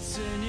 it's an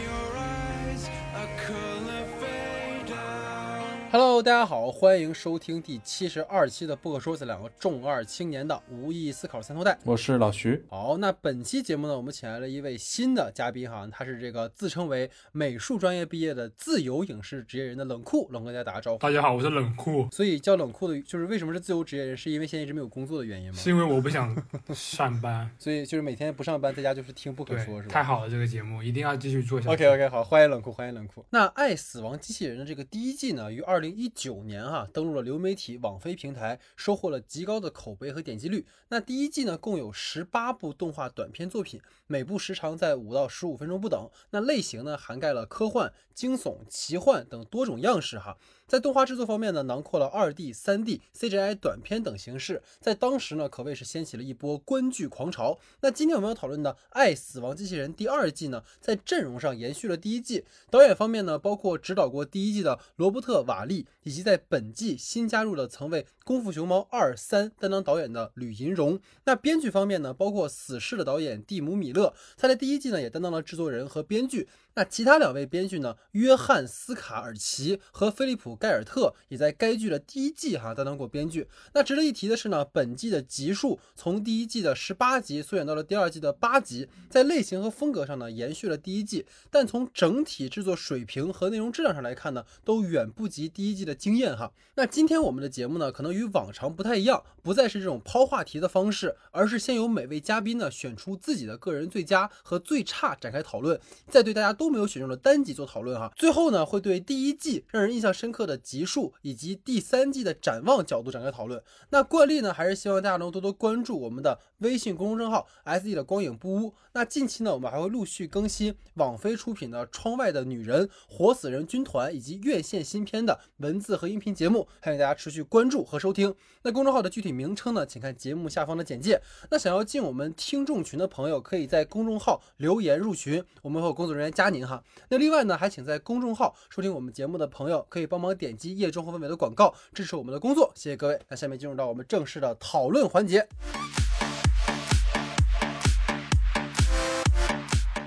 Hello，大家好，欢迎收听第七十二期的不可说，这两个重二青年的无意义思考三头带。我是老徐，好，那本期节目呢，我们请来了一位新的嘉宾哈，他是这个自称为美术专业毕业的自由影视职业人的冷酷，冷跟大家打个招呼。大家好，我是冷酷，所以叫冷酷的，就是为什么是自由职业人，是因为现在一直没有工作的原因吗？是因为我不想上班。所以就是每天不上班，在家就是听不可对说，是，吧？太好了，这个节目一定要继续做下去。OK OK，好，欢迎冷酷，欢迎冷酷。那《爱死亡机器人》的这个第一季呢，于二二零一九年哈登陆了流媒体网飞平台，收获了极高的口碑和点击率。那第一季呢，共有十八部动画短片作品，每部时长在五到十五分钟不等。那类型呢，涵盖了科幻、惊悚、奇幻等多种样式哈。在动画制作方面呢，囊括了二 D、三 D、CGI 短片等形式，在当时呢，可谓是掀起了一波观剧狂潮。那今天我们要讨论的《爱死亡机器人》第二季呢，在阵容上延续了第一季。导演方面呢，包括指导过第一季的罗伯特·瓦利，以及在本季新加入的曾为《功夫熊猫二三》担当导演的吕银荣。那编剧方面呢，包括《死侍》的导演蒂姆·米勒，他在第一季呢也担当了制作人和编剧。那其他两位编剧呢，约翰·斯卡尔奇和菲利普·盖尔特也在该剧的第一季哈担当过编剧。那值得一提的是呢，本季的集数从第一季的十八集缩减到了第二季的八集，在类型和风格上呢延续了第一季，但从整体制作水平和内容质量上来看呢，都远不及第一季的惊艳哈。那今天我们的节目呢，可能与往常不太一样，不再是这种抛话题的方式，而是先由每位嘉宾呢选出自己的个人最佳和最差展开讨论，再对大家都没有选中的单集做讨论哈。最后呢，会对第一季让人印象深刻的集数以及第三季的展望角度展开讨论。那惯例呢，还是希望大家能多多关注我们的微信公众账号 S E 的光影不污。那近期呢，我们还会陆续更新网飞出品的《窗外的女人》《活死人军团》以及院线新片的文字和音频节目，欢迎大家持续关注和收听。那公众号的具体名称呢，请看节目下方的简介。那想要进我们听众群的朋友，可以在公众号留言入群，我们会有工作人员加您哈。那另外呢，还请在公众号收听我们节目的朋友，可以帮忙点击页中和文尾的广告，支持我们的工作，谢谢各位。那下面进入到我们正式的讨论环节。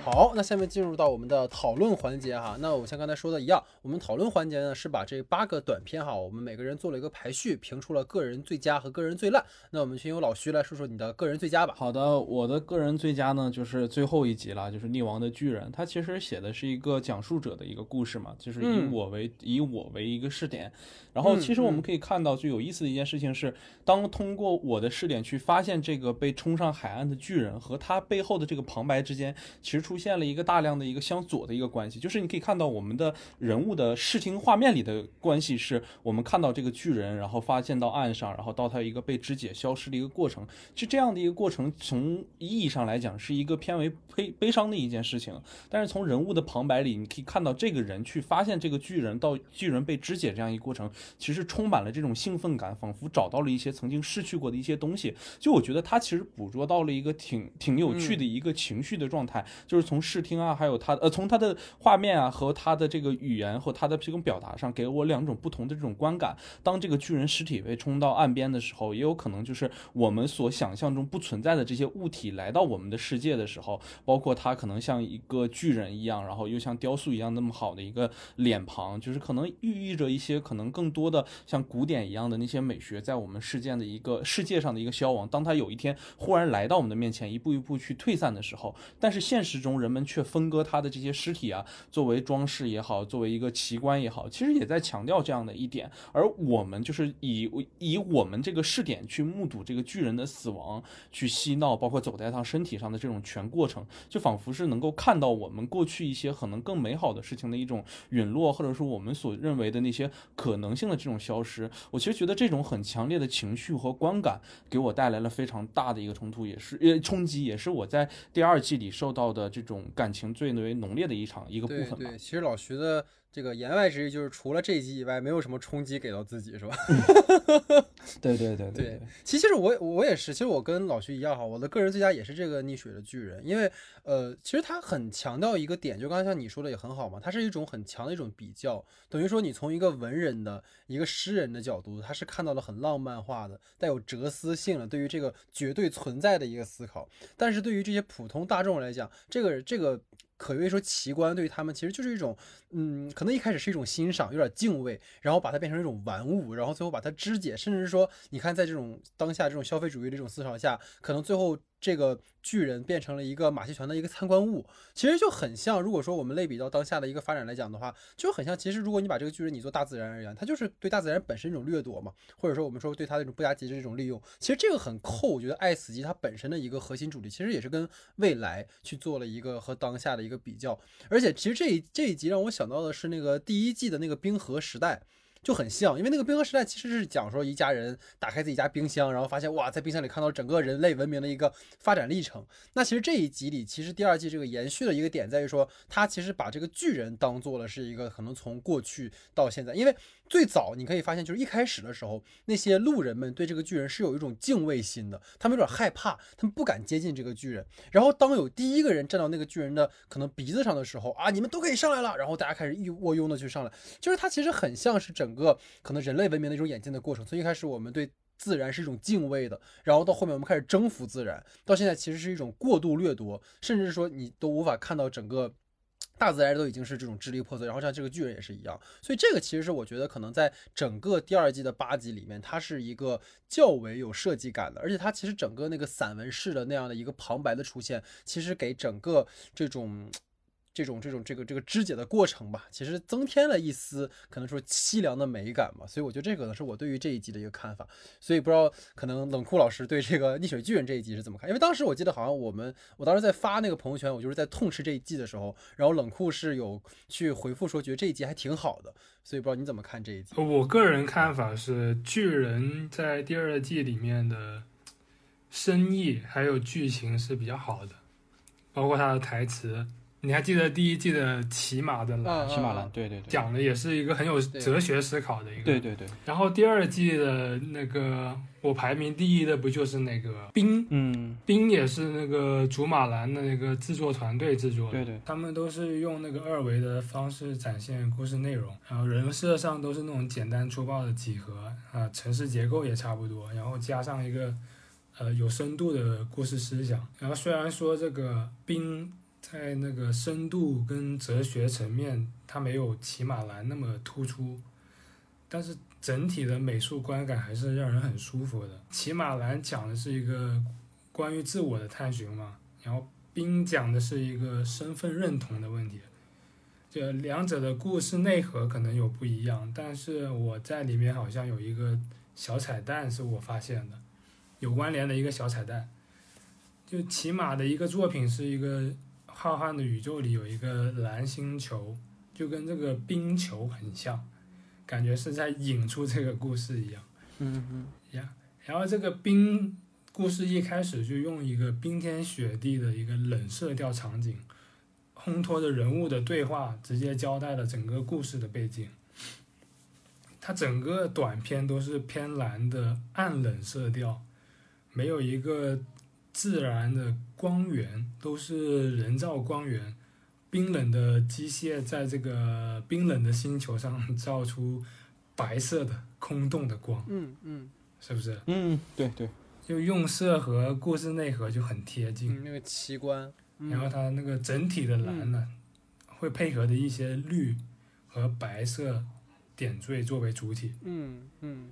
好，那下面进入到我们的讨论环节哈。那我像刚才说的一样，我们讨论环节呢是把这八个短片哈，我们每个人做了一个排序，评出了个人最佳和个人最烂。那我们先由老徐来说说你的个人最佳吧。好的，我的个人最佳呢，就是最后一集了，就是《溺亡的巨人》。它其实写的是一个讲述者的一个故事嘛，就是以嗯我为、以我为一个试点。然后，其实我们可以看到，最有意思的一件事情是，当通过我的试点去发现这个被冲上海岸的巨人和他背后的这个旁白之间，其实出现了一个大量的一个向左的一个关系。就是你可以看到我们的人物的视听画面里的关系，是我们看到这个巨人，然后发现到岸上，然后到他一个被肢解消失的一个过程。是这样的一个过程，从意义上来讲是一个偏为悲悲伤的一件事情。但是从人物的旁白里，你可以看到这个人去发现这个巨人到巨人被肢解这样一个过程，其实充满了这种兴奋感，仿佛找到了一些曾经失去过的一些东西。就我觉得他其实捕捉到了一个挺挺有趣的一个情绪的状态，就是从视听啊，还有他呃从他的画面啊和他的这个语言和他的这种表达上，给我两种不同的这种观感。当这个巨人尸体被冲到岸边的时候，也有可能就是我们所想象中不存在的这些物体来到我们的世界的时候，包括它可能像一个巨人一样，然后又像雕塑一样那么好的一个脸庞，就是可能寓意着一些可能更多的像古典一样的那些美学，在我们世界的一个世界上的一个消亡。当它有一天忽然来到我们的面前，一步一步去退散的时候，但是现实中人们却分割它的这些尸体啊，作为装饰也好，作为一个奇观也好，其实也在强调这样的一点。而我们就是以以我们这个视点去目睹这个巨人的死亡，去嬉闹，包括走在他身体上的这种全过程，就仿佛是能够看到我们过去一些可能更美好的事情的一种陨落，或者说我们所认为的那些可能性的这种消失。我其实觉得这种很强烈的情绪和观感，给我带来了非常大的一个冲突，也是呃冲击，也是我在第二季里受到的这种感情最为浓烈的一场一个部分吧。对对，其实老徐的这个言外之意就是，除了这一集以外，没有什么冲击给到自己，是吧？对对对对，其实我我也是，其实我跟老徐一样哈，我的个人最佳也是这个溺水的巨人，因为呃，其实他很强调一个点，就刚才像你说的也很好嘛，它是一种很强的一种比较，等于说你从一个文人的一个诗人的角度，他是看到了很浪漫化的、带有哲思性的对于这个绝对存在的一个思考，但是对于这些普通大众来讲，这个这个可谓说奇观对于他们其实就是一种，嗯，可能一开始是一种欣赏，有点敬畏，然后把它变成一种玩物，然后最后把它肢解，甚至说，你看在这种当下这种消费主义的这种思潮下，可能最后这个巨人变成了一个马戏团的一个参观物，其实就很像，如果说我们类比到当下的一个发展来讲的话，就很像，其实如果你把这个巨人你做大自然而言，它就是对大自然本身一种掠夺嘛，或者说我们说对它的一种不加节制的一种利用，其实这个很扣，我觉得《爱死机》它本身的一个核心主题，其实也是跟未来去做了一个和当下的一个比较，而且其实这一这一集让我想到的是那个第一季的那个冰河时代。就很像，因为那个冰河时代其实是讲说一家人打开自己家冰箱，然后发现哇，在冰箱里看到整个人类文明的一个发展历程。那其实这一集里，其实第二季这个延续的一个点在于说，他其实把这个巨人当做了是一个可能从过去到现在，因为。最早你可以发现，就是一开始的时候，那些路人们对这个巨人是有一种敬畏心的，他们有点害怕，他们不敢接近这个巨人。然后当有第一个人站到那个巨人的可能鼻子上的时候，啊，你们都可以上来了，然后大家开始一窝拥的去上来，就是它其实很像是整个可能人类文明的一种演进的过程。从一开始我们对自然是一种敬畏的，然后到后面我们开始征服自然，到现在其实是一种过度掠夺，甚至说你都无法看到整个。大自然都已经是这种支离破碎，然后像这个巨人也是一样，所以这个其实是我觉得可能在整个第二季的八集里面，它是一个较为有设计感的，而且它其实整个那个散文式的那样的一个旁白的出现，其实给整个这种。这种这种这个这个肢解的过程吧，其实增添了一丝可能说凄凉的美感嘛，所以我觉得这个呢是我对于这一集的一个看法。所以不知道可能冷酷老师对这个逆水巨人这一集是怎么看？因为当时我记得好像我们我当时在发那个朋友圈，我就是在痛斥这一季的时候，然后冷酷是有去回复说觉得这一集还挺好的，所以不知道你怎么看这一集？我个人看法是，巨人在第二季里面的深意还有剧情是比较好的，包括他的台词。你还记得第一季的骑马的蓝？骑马蓝，对对对，讲的也是一个很有哲学思考的一个。对对对。然后第二季的那个我排名第一的不就是那个冰？嗯，冰也是那个竹马蓝的那个制作团队制作的。对对。他们都是用那个二维的方式展现故事内容，然后人设上都是那种简单粗暴的几何啊，城市结构也差不多，然后加上一个呃有深度的故事思想。然后虽然说这个冰。在那个深度跟哲学层面，它没有骑马蓝那么突出，但是整体的美术观感还是让人很舒服的。骑马蓝讲的是一个关于自我的探寻嘛，然后冰讲的是一个身份认同的问题，这两者的故事内核可能有不一样，但是我在里面好像有一个小彩蛋是我发现的，有关联的一个小彩蛋，就骑马的一个作品是一个。浩瀚的宇宙里有一个蓝星球，就跟这个冰球很像，感觉是在引出这个故事一样。嗯嗯呀，然后这个冰故事一开始就用一个冰天雪地的一个冷色调场景，烘托着人物的对话，直接交代了整个故事的背景。它整个短片都是偏蓝的暗冷色调，没有一个。自然的光源都是人造光源，冰冷的机械在这个冰冷的星球上照出白色的空洞的光，嗯嗯，是不是？嗯，对对，就用色和故事内核就很贴近。那个奇观，然后它那个整体的蓝呢，会配合的一些绿和白色点缀作为主体。嗯嗯。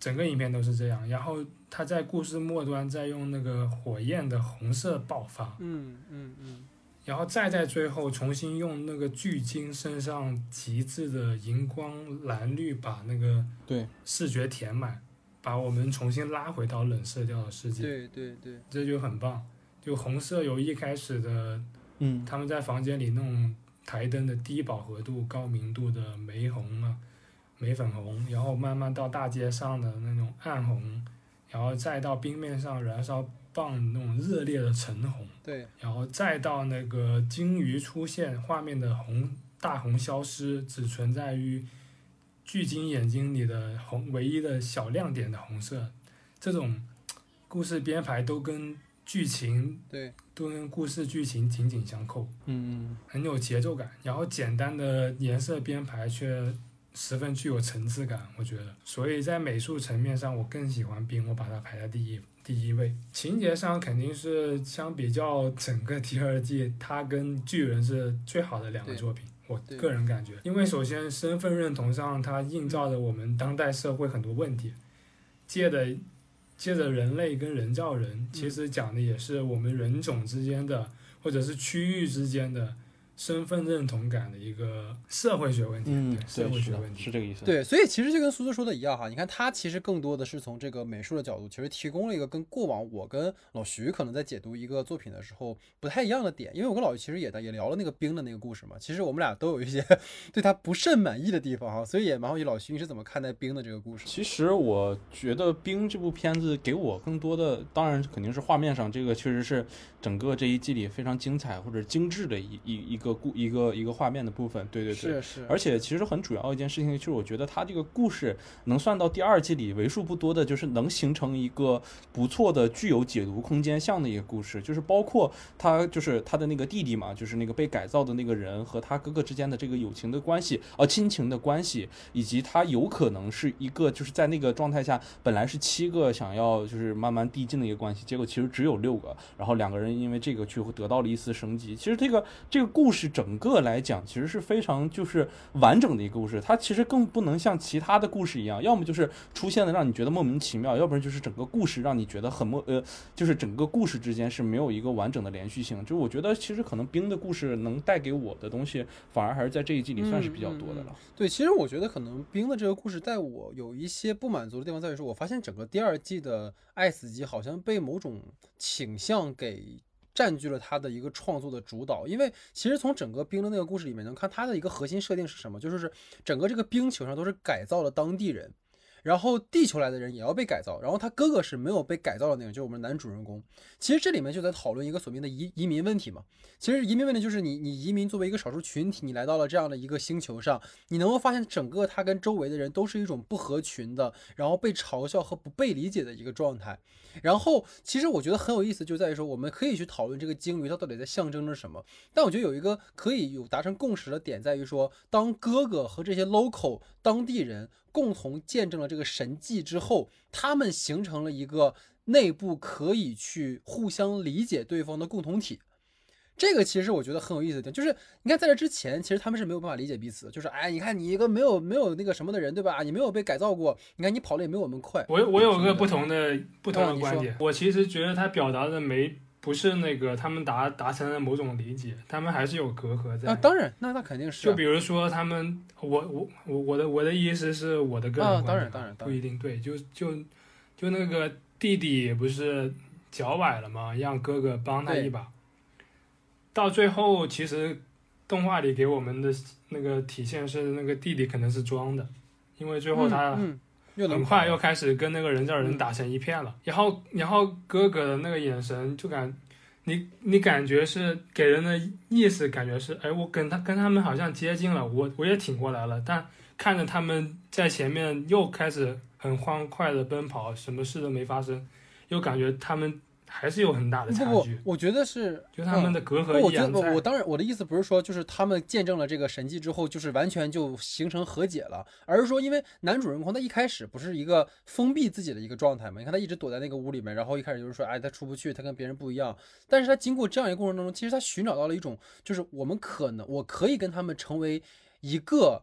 整个影片都是这样，然后他在故事末端再用那个火焰的红色爆发，嗯嗯嗯，然后再在最后重新用那个巨鲸身上极致的荧光蓝绿把那个对视觉填满，把我们重新拉回到冷色调的世界，对对对，这就很棒。就红色由一开始的，嗯，他们在房间里弄台灯的低饱和度、高明度的玫红啊。玫粉红，然后慢慢到大街上的那种暗红，然后再到冰面上燃烧棒那种热烈的橙红，对，然后再到那个鲸鱼出现，画面的红大红消失，只存在于巨鲸眼睛里的红，唯一的小亮点的红色，这种故事编排都跟剧情对，都跟故事剧情紧紧相扣，嗯嗯，很有节奏感，然后简单的颜色编排却。十分具有层次感，我觉得，所以在美术层面上，我更喜欢冰，我把它排在第一第第一位。情节上肯定是相比较整个第二季，它跟巨人是最好的两个作品。我个人感觉，因为首先身份认同上，它映照着我们当代社会很多问题，借的借着人类跟人造人，其实讲的也是我们人种之间的，或者是区域之间的身份认同感的一个社会学问题，嗯，对社会学问，题。是这个意思。对，所以其实就跟苏苏说的一样哈，你看他其实更多的是从这个美术的角度，其实提供了一个跟过往我跟老徐可能在解读一个作品的时候不太一样的点，因为我跟老徐其实也也聊了那个冰的那个故事嘛，其实我们俩都有一些 对他不甚满意的地方哈，所以也蛮好奇老徐你是怎么看待冰的这个故事？其实我觉得《冰》这部片子给我更多的，当然肯定是画面上，这个确实是整个这一季里非常精彩或者精致的一一一个故一个一个画面的部分。对对对。是是，而且其实很主要一件事情，就是我觉得它这个故事能算到第二季里为数不多的，就是能形成一个不错的、具有解读空间像的一个故事，就是包括他就是他的那个弟弟嘛，就是那个被改造的那个人和他哥哥之间的这个友情的关系，呃，亲情的关系，以及他有可能是一个就是在那个状态下本来是七个想要就是慢慢递进的一个关系，结果其实只有六个，然后两个人因为这个去得到了一丝升级。其实这个这个故故事整个来讲，其实是非常就是完整的一个故事，它其实更不能像其他的故事一样，要么就是出现的让你觉得莫名其妙，要不然就是整个故事让你觉得很莫呃，就是整个故事之间是没有一个完整的连续性。就是我觉得其实可能冰的故事能带给我的东西，反而还是在这一季里算是比较多的了。对，其实我觉得可能冰的这个故事带我有一些不满足的地方，在于说，我发现整个第二季的爱死机好像被某种倾向给占据了他的一个创作的主导。因为其实从整个冰的那个故事里面能看他的一个核心设定是什么，就是整个这个冰球上都是改造了当地人。然后地球来的人也要被改造，然后他哥哥是没有被改造的那个，就是我们男主人公。其实这里面就在讨论一个所谓的移移民问题嘛。其实移民问题就是你你移民作为一个少数群体，你来到了这样的一个星球上，你能够发现整个他跟周围的人都是一种不合群的，然后被嘲笑和不被理解的一个状态。然后其实我觉得很有意思，就在于说我们可以去讨论这个鲸鱼它到底在象征着什么。但我觉得有一个可以有达成共识的点在于说，当哥哥和这些 local 当地人共同见证了这个神迹之后，他们形成了一个内部可以去互相理解对方的共同体。这个其实我觉得很有意思的点，就是你看在这之前，其实他们是没有办法理解彼此的。就是哎，你看你一个没有没有那个什么的人，对吧？你没有被改造过，你看你跑的也没有我们快。我我有个不同的不同的观点，我其实觉得他表达的没不是那个他们达达成了某种理解，他们还是有隔阂在。啊，当然，那那肯定是啊、就比如说他们，我我我我的我的意思是我的个人啊观点、当然当然当然不一定对，就就就那个弟弟不是脚崴了吗？让哥哥帮他一把。到最后，其实动画里给我们的那个体现是那个弟弟可能是装的，因为最后他嗯，嗯又很快又开始跟那个人造人嗯打成一片了。然后，然后哥哥的那个眼神就感，你你感觉是给人的意思，感觉是，哎，我跟他跟他们好像接近了，我我也挺过来了，但看着他们在前面又开始很欢快的奔跑，什么事都没发生，又感觉他们还是有很大的差距，不，我觉得是就他们的隔不，阂我觉得我当然我的意思不是说就是他们见证了这个神迹之后，就是完全就形成和解了，而是说因为男主人公他一开始不是一个封闭自己的一个状态嘛，你看他一直躲在那个屋里面，然后一开始就是说，哎，他出不去，他跟别人不一样，但是他经过这样一个过程当中，其实他寻找到了一种，就是我们可能我可以跟他们成为一个。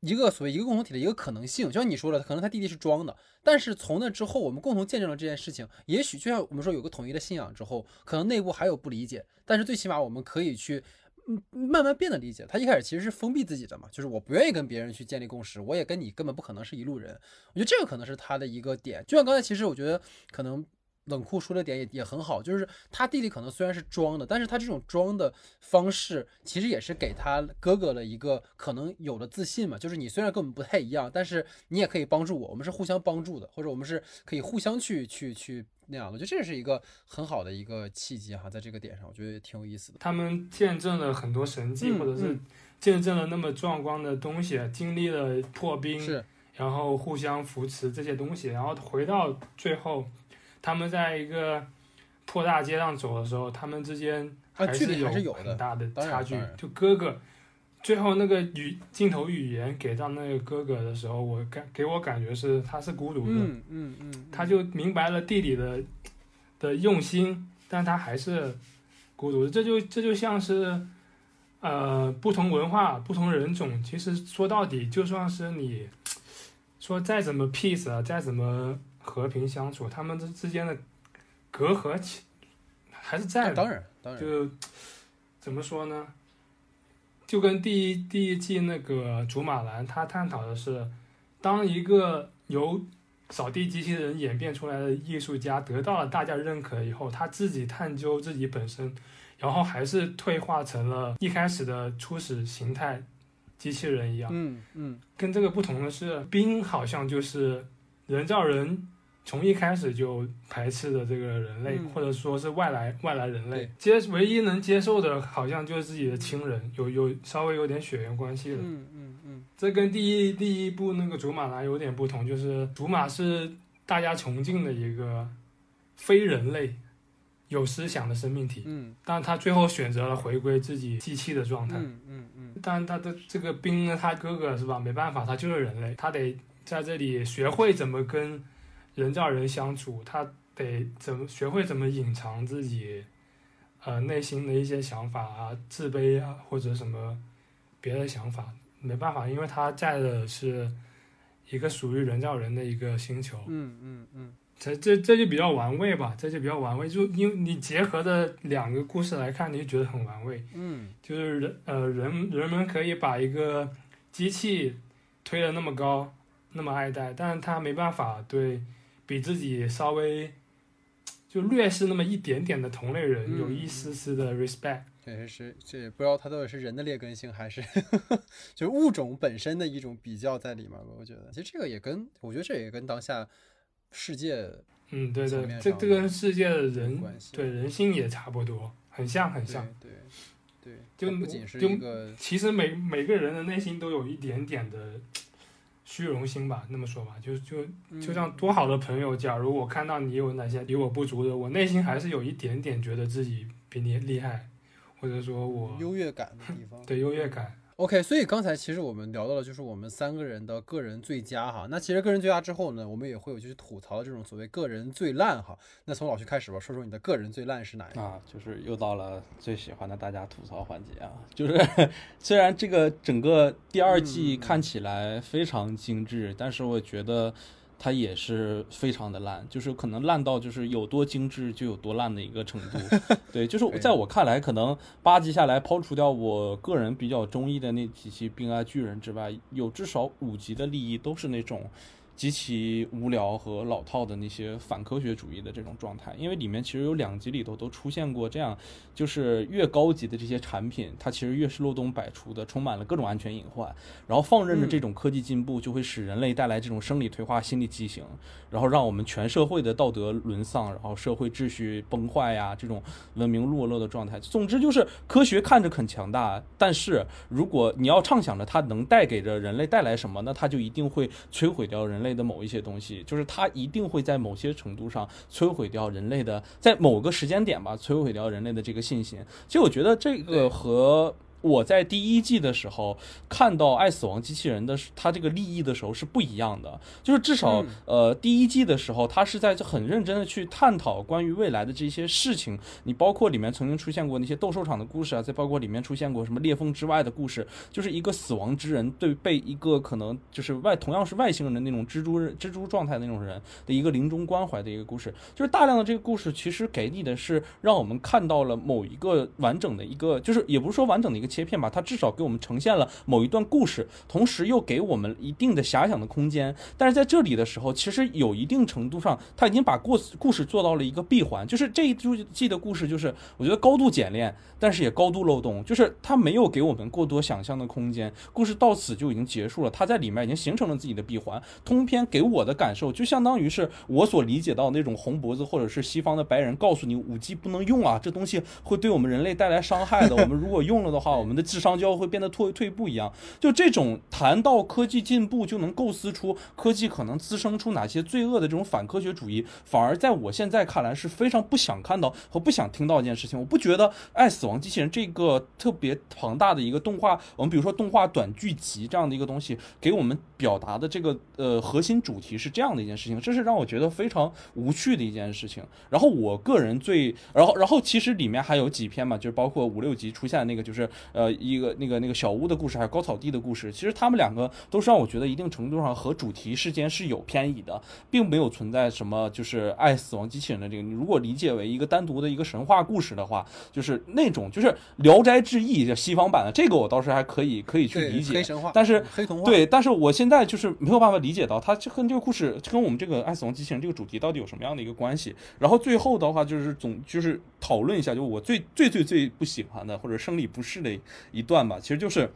一个所谓一个共同体的一个可能性，就像你说的，可能他弟弟是装的，但是从那之后，我们共同见证了这件事情。也许就像我们说有个统一的信仰之后，可能内部还有不理解，但是最起码我们可以去，嗯，慢慢变得理解。他一开始其实是封闭自己的嘛，就是我不愿意跟别人去建立共识，我也跟你根本不可能是一路人。我觉得这个可能是他的一个点。就像刚才，其实我觉得可能。冷酷说的点也也很好，就是他弟弟可能虽然是装的，但是他这种装的方式，其实也是给他哥哥了一个可能有的自信嘛。就是你虽然跟我们不太一样，但是你也可以帮助我，我们是互相帮助的，或者我们是可以互相去去去那样的。我觉得这是一个很好的一个契机哈，在这个点上，我觉得也挺有意思的。他们见证了很多神迹，嗯或者是嗯见证了那么壮观的东西，经历了破冰，是，然后互相扶持这些东西，然后回到最后，他们在一个破大街上走的时候，他们之间还是有很大的差距。就哥哥最后那个语镜头语言给到那个哥哥的时候，我感给我感觉是他是孤独的，嗯嗯嗯，他就明白了弟弟的的用心，但他还是孤独的。这就这就像是，呃，不同文化、不同人种，其实说到底，就算是你说再怎么 peace 啊，再怎么和平相处，他们之之间的隔阂其还是在的。当然，当然，就怎么说呢？就跟第一第一季那个《竹马兰》，他探讨的是，当一个由扫地机器人演变出来的艺术家得到了大家认可以后，他自己探究自己本身，然后还是退化成了一开始的初始形态机器人一样。嗯嗯跟这个不同的是，冰好像就是人造人从一开始就排斥的这个人类，嗯或者说是外来外来人类，接唯一能接受的，好像就是自己的亲人，有有稍微有点血缘关系的。嗯嗯嗯，这跟第一第一部那个祖马兰有点不同，就是祖马是大家崇敬的一个非人类有思想的生命体，嗯但他最后选择了回归自己机器的状态。嗯嗯嗯但他的这个兵呢，他哥哥是吧？没办法，他就是人类，他得在这里学会怎么跟人造人相处，他得怎么学会怎么隐藏自己呃内心的一些想法啊、自卑啊或者什么别的想法。没办法，因为他在的是一个属于人造人的一个星球，嗯嗯嗯这这这就比较玩味吧，这就比较玩味。就因为你结合的两个故事来看，你就觉得很玩味。嗯就是人呃人人们可以把一个机器推得那么高，那么爱戴，但是他没办法对比自己稍微就略是那么一点点的同类人嗯有一丝丝的 respect。确实是，这也不知道它到底是人的劣根性，还是 就是物种本身的一种比较在里面吧。我觉得，其实这个也跟我觉得这也跟当下世界嗯，对对，这这跟世界的人。对人性也差不多，很像很对像。对对，就不仅是就一个其实每每个人的内心都有一点点的虚荣心吧，那么说吧，就就就像多好的朋友，假如我看到你有哪些比我不足的，我内心还是有一点点觉得自己比你厉害，或者说我优越感的地方。对优越感。OK，所以刚才其实我们聊到了，就是我们三个人的个人最佳哈。那其实个人最佳之后呢，我们也会有就是吐槽这种所谓个人最烂哈。那从老徐开始吧，说说你的个人最烂是哪一个？啊，就是又到了最喜欢的大家吐槽环节啊！就是 虽然这个整个第二季嗯看起来非常精致，但是我觉得它也是非常的烂，就是可能烂到就是有多精致就有多烂的一个程度。对，就是在我看来，可能八集下来，抛除掉我个人比较中意的那几期《冰爱巨人》之外，有至少五集的利益都是那种。极其无聊和老套的那些反科学主义的这种状态，因为里面其实有两集里头都出现过这样，就是越高级的这些产品，它其实越是漏洞百出的，充满了各种安全隐患。然后放任着这种科技进步，就会使人类带来这种生理退化、心理畸形，然后让我们全社会的道德沦丧，然后社会秩序崩坏呀，这种文明落落的状态。总之就是科学看着很强大，但是如果你要畅想着它能带给着人类带来什么，那它就一定会摧毁掉人类的某一些东西，就是它一定会在某些程度上摧毁掉人类的，在某个时间点吧，摧毁掉人类的这个信心。其实我觉得这个和。我在第一季的时候看到爱死亡机器人的时它这个立意的时候是不一样的，就是至少、嗯呃第一季的时候，他是在很认真的去探讨关于未来的这些事情。你包括里面曾经出现过那些斗兽场的故事啊，再包括里面出现过什么裂缝之外的故事，就是一个死亡之人对被一个可能就是外同样是外星人的那种蜘蛛蜘蛛状态的那种人的一个临终关怀的一个故事，就是大量的这个故事其实给你的是让我们看到了某一个完整的一个，就是也不是说完整的一个切片吧，它至少给我们呈现了某一段故事，同时又给我们一定的遐想的空间。但是在这里的时候，其实有一定程度上，他已经把故故事做到了一个闭环，就是这一季的故事，就是我觉得高度简练，但是也高度漏洞，就是它没有给我们过多想象的空间，故事到此就已经结束了，它在里面已经形成了自己的闭环。通篇给我的感受，就相当于是我所理解到那种红脖子或者是西方的白人告诉你五 G 不能用啊，这东西会对我们人类带来伤害的，我们如果用了的话，我们的智商就会变得退退步一样。就这种谈到科技进步，就能构思出科技可能滋生出哪些罪恶的这种反科学主义，反而在我现在看来是非常不想看到和不想听到一件事情。我不觉得《爱死亡机器人》这个特别庞大的一个动画，我们比如说动画短剧集这样的一个东西，给我们表达的这个呃核心主题是这样的一件事情，这是让我觉得非常无趣的一件事情。然后我个人最，然后然后其实里面还有几篇嘛，就是包括五六集出现的那个，就是呃一个那个那个小屋的故事，还有高草地的故事，其实他们两个都是让我觉得一定程度上和主题之间是有偏移的，并没有存在什么就是爱死亡机器人的这个。你如果理解为一个单独的一个神话故事的话，就是那种就是《聊斋志异》就西方版的这个，我倒是还可以可以去理解黑。神话，但是黑童话，对，但是我现现在就是没有办法理解到它这跟这个故事跟我们这个爱死亡机器人这个主题到底有什么样的一个关系。然后最后的话就是总就是讨论一下，就我最最最最不喜欢的或者生理不适的一段吧，其实就是。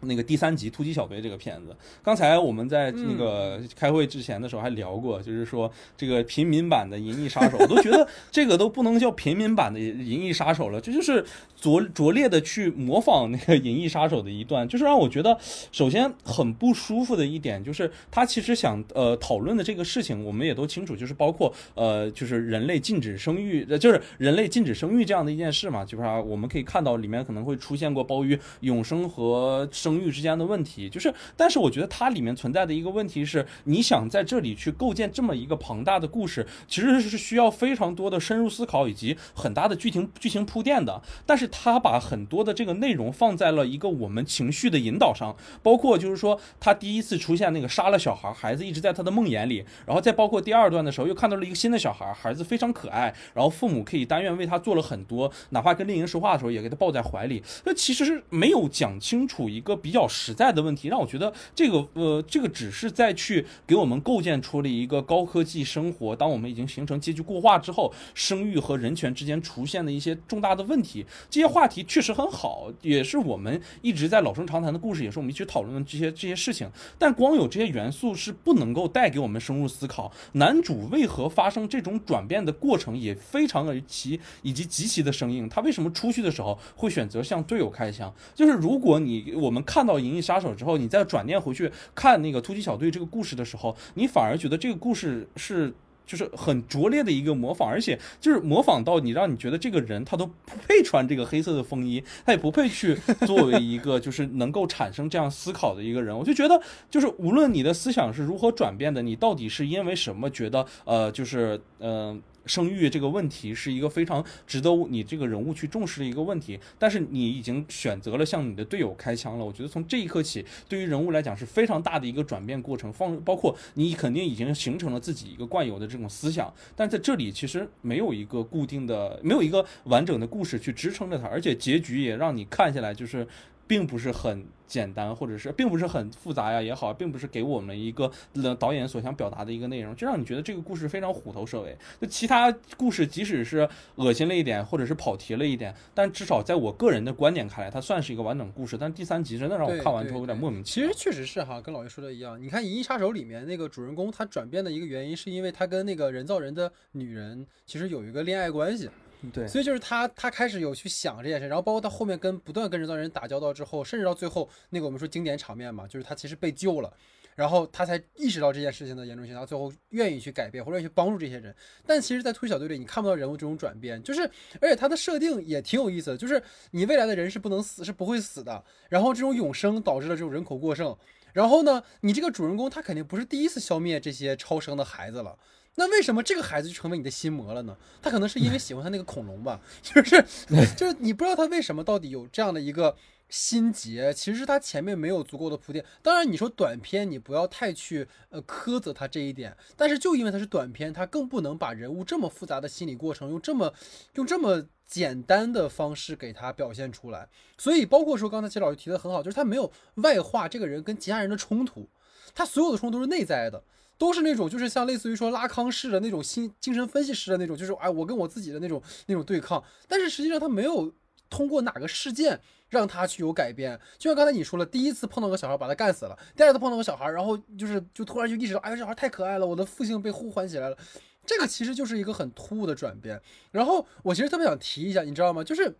那个第三集《突击小队》这个片子，刚才我们在那个开会之前的时候还聊过，就是说这个平民版的《银翼杀手》，我都觉得这个都不能叫平民版的《银翼杀手》了，这就是拙拙劣的去模仿那个《银翼杀手》的一段，就是让我觉得首先很不舒服的一点，就是他其实想呃讨论的这个事情，我们也都清楚，就是包括呃就是人类禁止生育，呃就是人类禁止生育这样的一件事嘛，基本上我们可以看到里面可能会出现过包于永生和生生育之间的问题，就是但是我觉得它里面存在的一个问题是，你想在这里去构建这么一个庞大的故事，其实是需要非常多的深入思考以及很大的剧情剧情铺垫的，但是他把很多的这个内容放在了一个我们情绪的引导上，包括就是说他第一次出现那个杀了小孩，孩子一直在他的梦魇里，然后再包括第二段的时候又看到了一个新的小孩，孩子非常可爱，然后父母可以但愿为他做了很多，哪怕跟丽莹说话的时候也给他抱在怀里，那其实是没有讲清楚一个比较实在的问题，让我觉得这个呃这个只是在去给我们构建出了一个高科技生活，当我们已经形成阶级固化之后，生育和人权之间出现的一些重大的问题，这些话题确实很好，也是我们一直在老生常谈的故事，也是我们一直讨论的这些这些事情。但光有这些元素是不能够带给我们深入思考，男主为何发生这种转变的过程也非常的奇以及极其的生硬。他为什么出去的时候会选择向队友开枪？就是如果你我们看到《银翼杀手》之后，你再转念回去看那个突击小队这个故事的时候，你反而觉得这个故事是。就是很拙劣的一个模仿，而且就是模仿到你让你觉得这个人他都不配穿这个黑色的风衣，他也不配去作为一个就是能够产生这样思考的一个人。我就觉得，就是无论你的思想是如何转变的，你到底是因为什么觉得呃，就是嗯。生育这个问题是一个非常值得你这个人物去重视的一个问题，但是你已经选择了向你的队友开枪了。我觉得从这一刻起，对于人物来讲是非常大的一个转变过程，放包括你肯定已经形成了自己一个惯有的这种思想，但在这里其实没有一个固定的，没有一个完整的故事去支撑着它，而且结局也让你看下来就是。并不是很简单，或者是并不是很复杂呀也好，并不是给我们一个呃导演所想表达的一个内容，就让你觉得这个故事非常虎头蛇尾。就其他故事即使是恶心了一点，或者是跑题了一点，但至少在我个人的观点看来，它算是一个完整故事。但第三集真的让我看完之后有点莫名其妙。其实确实是哈，跟老爷说的一样。你看《银翼杀手》里面那个主人公，他转变的一个原因，是因为他跟那个人造人的女人其实有一个恋爱关系。对，所以就是他，他开始有去想这件事，然后包括他后面跟不断跟人造人打交道之后，甚至到最后那个我们说经典场面嘛，就是他其实被救了，然后他才意识到这件事情的严重性，他最后愿意去改变或者愿意去帮助这些人。但其实，在推小队里，你看不到人物这种转变，就是而且他的设定也挺有意思的，就是你未来的人是不能死，是不会死的，然后这种永生导致了这种人口过剩。然后呢，你这个主人公他肯定不是第一次消灭这些超生的孩子了，那为什么这个孩子就成为你的心魔了呢？他可能是因为喜欢他那个恐龙吧，就是 就是你不知道他为什么到底有这样的一个心结，其实是他前面没有足够的铺垫。当然，你说短片，你不要太去呃苛责他这一点，但是就因为他是短片，他更不能把人物这么复杂的心理过程用这么用这么简单的方式给他表现出来。所以，包括说刚才齐老师提的很好，就是他没有外化这个人跟其他人的冲突，他所有的冲突都是内在的。都是那种，就是像类似于说拉康式的那种心精神分析师的那种，就是哎，我跟我自己的那种那种对抗。但是实际上他没有通过哪个事件让他去有改变。就像刚才你说了，第一次碰到个小孩把他干死了，第二次碰到个小孩，然后就是就突然就意识到，哎呀，这小孩太可爱了，我的父性被呼唤起来了。这个其实就是一个很突兀的转变。然后我其实特别想提一下，你知道吗？就是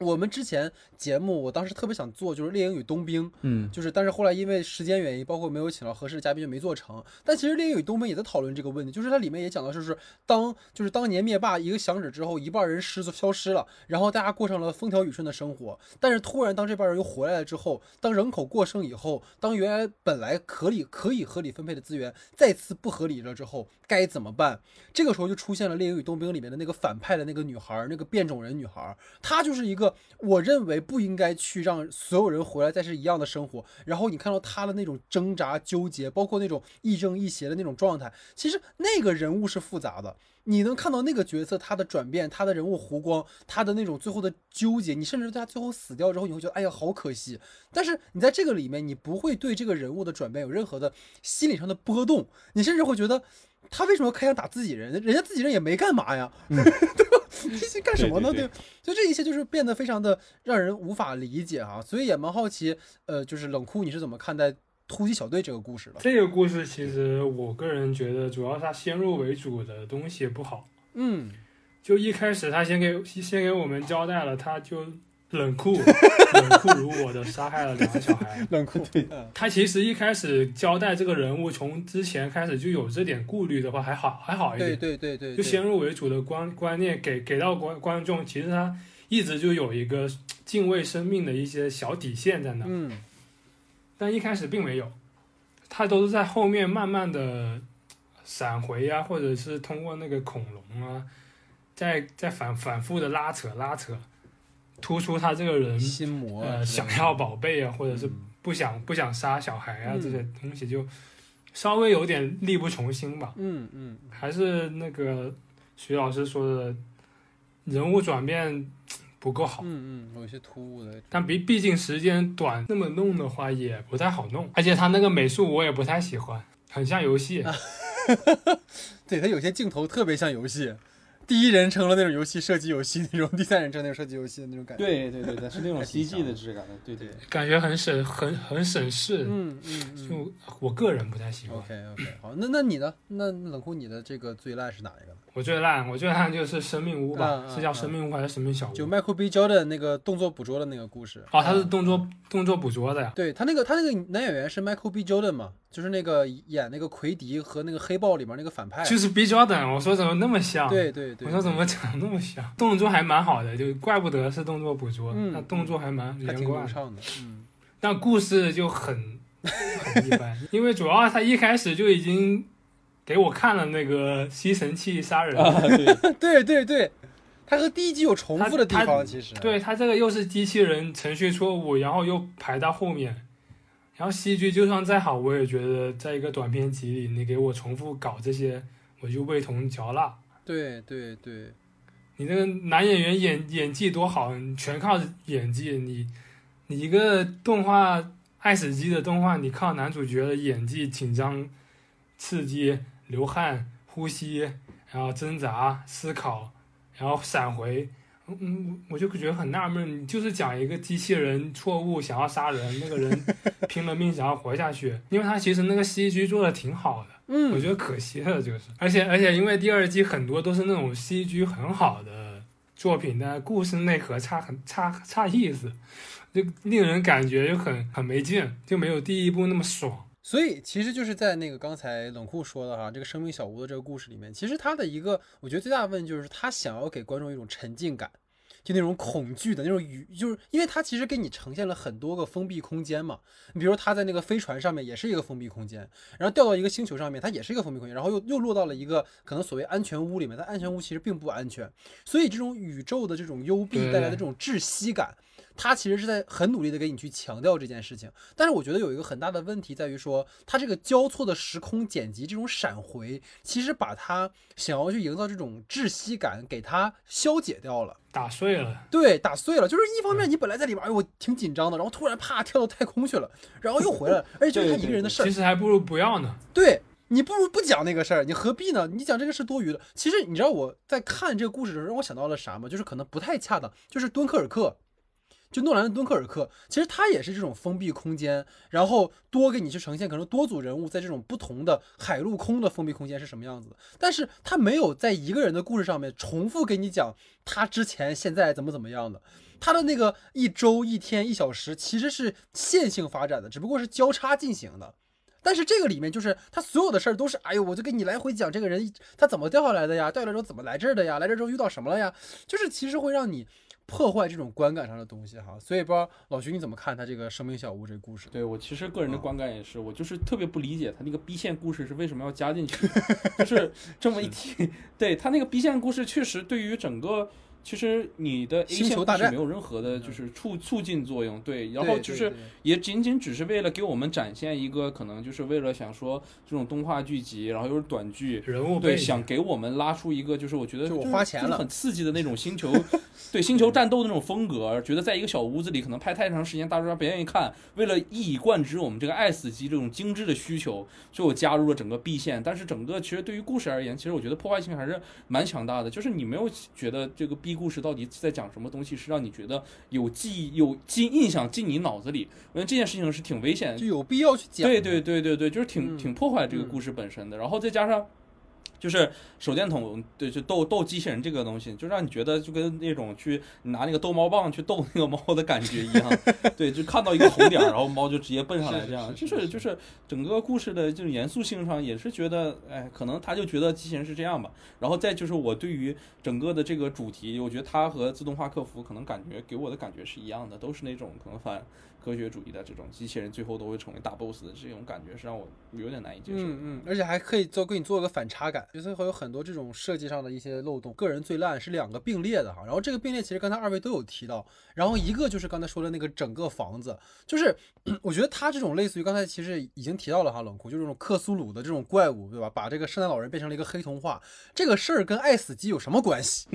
我们之前节目，我当时特别想做，就是《猎鹰与冬兵》，嗯，就是，但是后来因为时间原因，包括没有请到合适的嘉宾，就没做成。但其实《猎鹰与冬兵》也在讨论这个问题，就是它里面也讲到，就是当就是当年灭霸一个响指之后，一半人失消失了，然后大家过上了风调雨顺的生活。但是突然当这帮人又回来了之后，当人口过剩以后，当原来本来可以可以合理分配的资源再次不合理了之后，该怎么办？这个时候就出现了《猎鹰与冬兵》里面的那个反派的那个女孩，那个变种人女孩，她就是一个我认为不应该去让所有人回来再是一样的生活。然后你看到他的那种挣扎、纠结，包括那种亦正亦邪的那种状态，其实那个人物是复杂的。你能看到那个角色他的转变，他的人物弧光，他的那种最后的纠结，你甚至在他最后死掉之后，你会觉得哎呀好可惜。但是你在这个里面，你不会对这个人物的转变有任何的心理上的波动，你甚至会觉得他为什么要开枪打自己人？人家自己人也没干嘛呀，对吧？你 这干什么呢？对对对，所以这一切就是变得非常的让人无法理解哈。所以也蛮好奇，呃，就是冷酷你是怎么看待突击小队这个故事的？这个故事其实我个人觉得，主要是它先入为主的东西不好。嗯，就一开始他先给先给我们交代了，他就冷酷冷酷如我的杀害了两个小孩。冷酷，对，他其实一开始交代这个人物，从之前开始就有这点顾虑的话，还好还好一对点。对对对，就先入为主的观观念给给到观观众，其实他一直就有一个敬畏生命的一些小底线在那，嗯。但一开始并没有，他都是在后面慢慢的闪回啊，或者是通过那个恐龙啊，在在反反复的拉扯拉扯，突出他这个人心魔啊呃想要宝贝啊，或者是嗯。不想不想杀小孩啊嗯。这些东西就稍微有点力不从心吧。嗯嗯。还是那个徐老师说的，人物转变不够好。嗯嗯，有些突兀的，但毕毕竟时间短，那么弄的话也不太好弄，而且他那个美术我也不太喜欢，很像游戏。对他有些镜头特别像游戏，第一人称的那种游戏射击游戏那种，第三人称那种射击游戏的那种感觉。，对对对，对是那种 CG 的质感的，对对。感觉很省很很省事，嗯嗯嗯。就我个人不太喜欢。OK OK，好，那那你呢？那冷酷你的这个最烂是哪一个？我最烂，我最烂就是生命屋吧，是叫生命屋还是生命小屋？就 Michael B. Jordan 那个动作捕捉的那个故事。哦，他是啊动作、动作捕捉的呀。对他那个他那个男演员是 Michael B. Jordan 嘛，就是那个演那个奎迪和那个黑豹里面那个反派。就是 B Jordan，我说怎么那么像？对对对，我说怎么长那么像？动作还蛮好的，就怪不得是动作捕捉，嗯那动作还蛮连贯的。的。嗯但故事就很很一般，因为主要他一开始就已经给我看了那个吸尘器杀人，啊，对，对对对，它和第一集有重复的地方，其实。对他这个又是机器人程序错误，然后又排到后面，然后戏剧就算再好，我也觉得在一个短片集里，你给我重复搞这些，我就味同嚼蜡。对对对，你那个男演员演演技多好，你全靠演技。你你一个动画爱死机的动画，你靠男主角的演技紧张、刺激、流汗、呼吸，然后挣扎、思考，然后闪回。嗯嗯，我就觉得很纳闷，你就是讲一个机器人错误想要杀人，那个人 拼了命想要活下去，因为他其实那个 CG 做的挺好的。嗯我嗯，觉得可惜了，就是，而且而且因为第二季很多都是那种 CG 很好的作品，但故事内核差很差差意思，就令人感觉就很很没劲，就没有第一部那么爽。所以其实就是在那个刚才冷酷说的哈，这个生命小屋的这个故事里面，其实他的一个我觉得最大的问题就是他想要给观众一种沉浸感。就那种恐惧的那种语，就是因为他其实给你呈现了很多个封闭空间嘛。你比如他在那个飞船上面也是一个封闭空间，然后掉到一个星球上面，它也是一个封闭空间，然后又又落到了一个可能所谓安全屋里面，但安全屋其实并不安全。所以这种宇宙的这种幽闭带来的这种窒息感，它其实是在很努力的给你去强调这件事情。但是我觉得有一个很大的问题在于说，他这个交错的时空剪辑这种闪回，其实把他想要去营造这种窒息感给他消解掉了。打碎了，对，打碎了。就是一方面你本来在里边，哎，我挺紧张的，然后突然啪跳到太空去了，然后又回来了，而且就是他一个人的事儿其。实还不如不要呢。对你不如不讲那个事儿，你何必呢？你讲这个是多余的。其实你知道我在看这个故事的时候，让我想到了啥吗？就是可能不太恰当，就是敦刻尔克。就诺兰的敦刻尔克，其实它也是这种封闭空间，然后多给你去呈现可能多组人物在这种不同的海陆空的封闭空间是什么样子的，但是他没有在一个人的故事上面重复给你讲他之前现在怎么怎么样的，他的那个一周、一天、一小时其实是线性发展的，只不过是交叉进行的。但是这个里面就是他所有的事儿都是，哎呦，我就给你来回讲这个人他怎么掉下来的呀，掉下来之后怎么来这儿的呀，来这儿之后遇到什么了呀，就是其实会让你破坏这种观感上的东西哈。所以不知道老徐你怎么看他这个生命小屋这个故事？对我其实个人的观感也是，我就是特别不理解他那个 B 线故事是为什么要加进去，就是这么一提，对他那个 B 线故事确实对于整个。其实你的 A 星线球大战。故事没有任何的，就是促促进作用，对，然后就是也仅仅只是为了给我们展现一个可能就是为了想说这种动画剧集，然后又是短剧，对，人物对想给我们拉出一个就是我觉得就我是花钱了就是很刺激的那种星球，对星球战斗的那种风格，觉得在一个小屋子里可能拍太长时间，大家不愿意看，为了一以贯之我们这个爱死机这种精致的需求，所以我加入了整个 B 线，但是整个其实对于故事而言，其实我觉得破坏性还是蛮强大的，就是你没有觉得这个 B 故事到底在讲什么东西，是让你觉得有记忆、有记印象进你脑子里，我觉得这件事情是挺危险的就有必要去讲。对对对对对，就是挺嗯挺破坏这个故事本身的。然后再加上，就是手电筒，对，就逗逗机器人这个东西，就让你觉得就跟那种去拿那个逗猫棒去逗那个猫的感觉一样。对，就看到一个红点，然后猫就直接奔上来，这样就是是就是整个故事的这种严肃性上也是觉得，哎，可能他就觉得机器人是这样吧。然后再就是我对于整个的这个主题，我觉得它和自动化客服可能感觉给我的感觉是一样的，都是那种可能反科学主义的这种机器人，最后都会成为大 boss 的这种感觉，是让我有点难以接受。嗯嗯，而且还可以做给你做个反差感，就是会有很多这种设计上的一些漏洞。个人最烂是两个并列的哈，然后这个并列其实刚才二位都有提到，然后一个就是刚才说的那个整个房子，就是 我觉得他这种类似于刚才其实已经提到了哈，冷酷就是这种克苏鲁的这种怪物，对吧？把这个圣诞老人变成了一个黑童话，这个事儿跟爱死机有什么关系？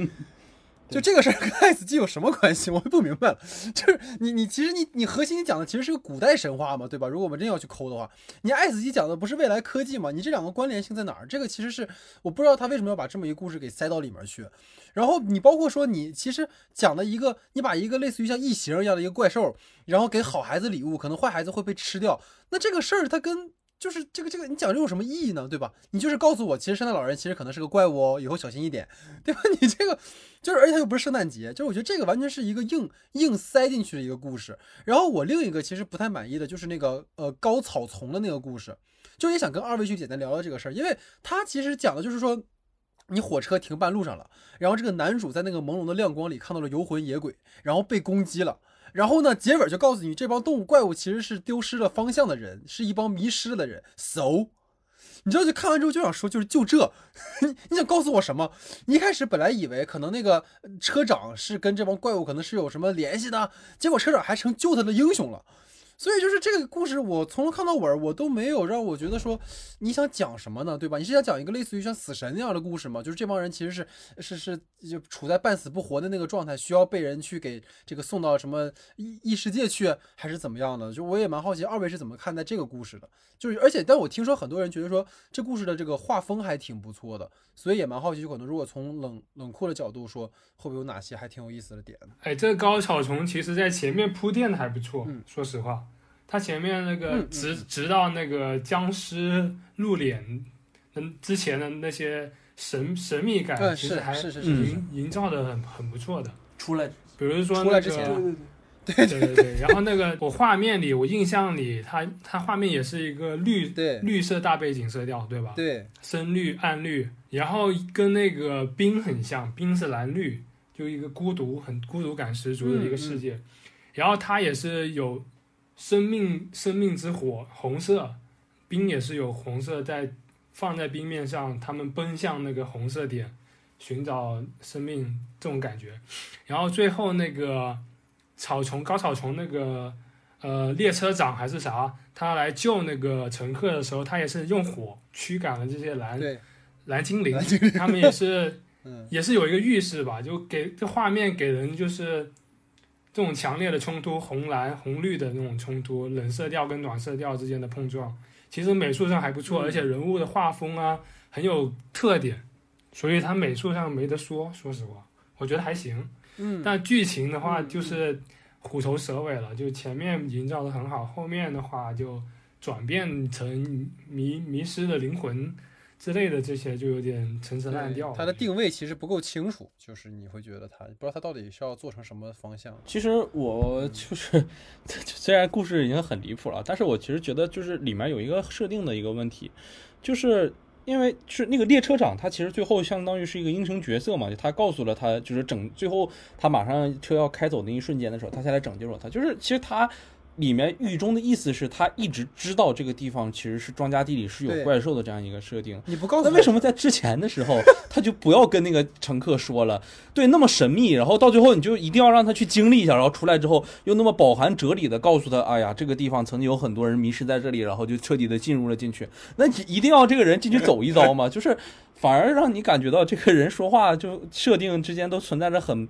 就这个事儿跟爱死机有什么关系？我就不明白了。就是你你其实你你核心你讲的其实是个古代神话嘛，对吧？如果我们真要去抠的话，你爱死机讲的不是未来科技嘛？你这两个关联性在哪儿？这个其实是我不知道他为什么要把这么一个故事给塞到里面去。然后你包括说你其实讲的一个，你把一个类似于像异形一样的一个怪兽，然后给好孩子礼物，可能坏孩子会被吃掉，那这个事儿它跟就是这个这个你讲这有什么意义呢？对吧？你就是告诉我，其实圣诞老人其实可能是个怪物哦，以后小心一点，对吧？你这个就是，而且它又不是圣诞节，就是我觉得这个完全是一个硬硬塞进去的一个故事。然后我另一个其实不太满意的就是那个呃高草丛的那个故事，就也想跟二位去简单聊聊这个事儿，因为它其实讲的就是说。你火车停半路上了，然后这个男主在那个朦胧的亮光里看到了游魂野鬼，然后被攻击了。然后呢，结尾就告诉你，这帮动物怪物其实是丢失了方向的人，是一帮迷失了的人。So，你知道，就看完之后就想说，就是就这，你想告诉我什么？你一开始本来以为可能那个车长是跟这帮怪物可能是有什么联系的，结果车长还成救他的英雄了。所以就是这个故事，我从头看到尾儿，我都没有让我觉得说你想讲什么呢，对吧？你是想讲一个类似于像死神那样的故事吗？就是这帮人其实是是是就处在半死不活的那个状态，需要被人去给这个送到什么异异世界去，还是怎么样的？就我也蛮好奇二位是怎么看待这个故事的。就是而且，但我听说很多人觉得说这故事的这个画风还挺不错的，所以也蛮好奇，就可能如果从冷冷酷的角度说，会不会有哪些还挺有意思的点呢？哎，这个高草丛其实在前面铺垫的还不错，嗯说实话，它前面那个直、直到那个僵尸露脸，嗯，之前的那些神神秘感，其实还是营营造的很很不错的。出来比如说出来之那个，前对对 对，然后那个我画面里，我印象里，它它画面也是一个绿对绿色大背景色调，对吧？对，深绿、暗绿，然后跟那个冰很像，冰是蓝绿，就一个孤独、很孤独感十足的一个世界。然后它也是有生命、生命之火，红色，冰也是有红色在放在冰面上，他们奔向那个红色点，寻找生命这种感觉。然后最后那个草丛高草丛那个呃列车长还是啥，他来救那个乘客的时候，他也是用火驱赶了这些蓝，蓝精灵他们也是 嗯，也是有一个预示吧，就给这画面给人就是这种强烈的冲突，红蓝红绿的那种冲突，冷色调跟暖色调之间的碰撞，其实美术上还不错，嗯而且人物的画风啊很有特点，所以他美术上没得说，说实话，我觉得还行。嗯，但剧情的话嗯就是虎头蛇尾了，就前面营造的很好，后面的话就转变成迷迷失的灵魂之类的这些就有点陈词滥调。它的定位其实不够清楚，就是你会觉得它不知道它到底是要做成什么方向。其实我就是，虽然故事已经很离谱了，但是我其实觉得就是里面有一个设定的一个问题，就是因为是那个列车长，他其实最后相当于是一个英雄角色嘛，就他告诉了他，就是整最后他马上车要开走那一瞬间的时候，他才来拯救了他。就是其实他里面狱中的意思是他一直知道这个地方其实是庄稼地里是有怪兽的这样一个设定。你不告诉那为什么在之前的时候 他就不要跟那个乘客说了？对，那么神秘，然后到最后你就一定要让他去经历一下，然后出来之后又那么饱含哲理的告诉他，哎呀，这个地方曾经有很多人迷失在这里，然后就彻底的进入了进去。那你一定要这个人进去走一遭吗？就是反而让你感觉到这个人说话就设定之间都存在着很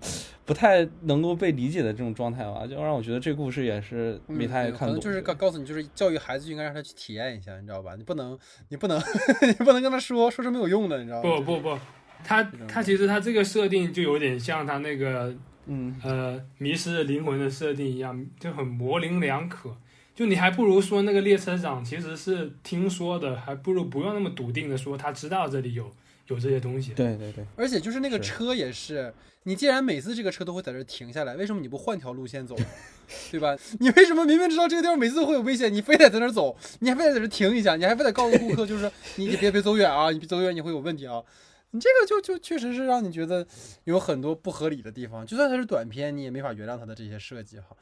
不太能够被理解的这种状态吧，就让我觉得这故事也是没太嗯看懂。可能就是告告诉你，就是教育孩子就应该让他去体验一下，你知道吧？你不能，你不能，你不能跟他说，说是没有用的，你知道吗？不不不，他他其实他这个设定就有点像他那个嗯，呃迷失的灵魂的设定一样，就很模棱两可。就你还不如说那个列车长其实是听说的，还不如不用那么笃定的说他知道这里有有这些东西。对对对，而且就是那个车也是，你既然每次这个车都会在这儿停下来，为什么你不换条路线走？对吧？你为什么明明知道这个地方每次都会有危险，你非得在那儿走，你还非得在这儿停一下，你还非得告诉顾客，就是你你别别走远啊，你别走远你会有问题啊。你这个就就确实是让你觉得有很多不合理的地方，就算它是短片，你也没法原谅它的这些设计哈。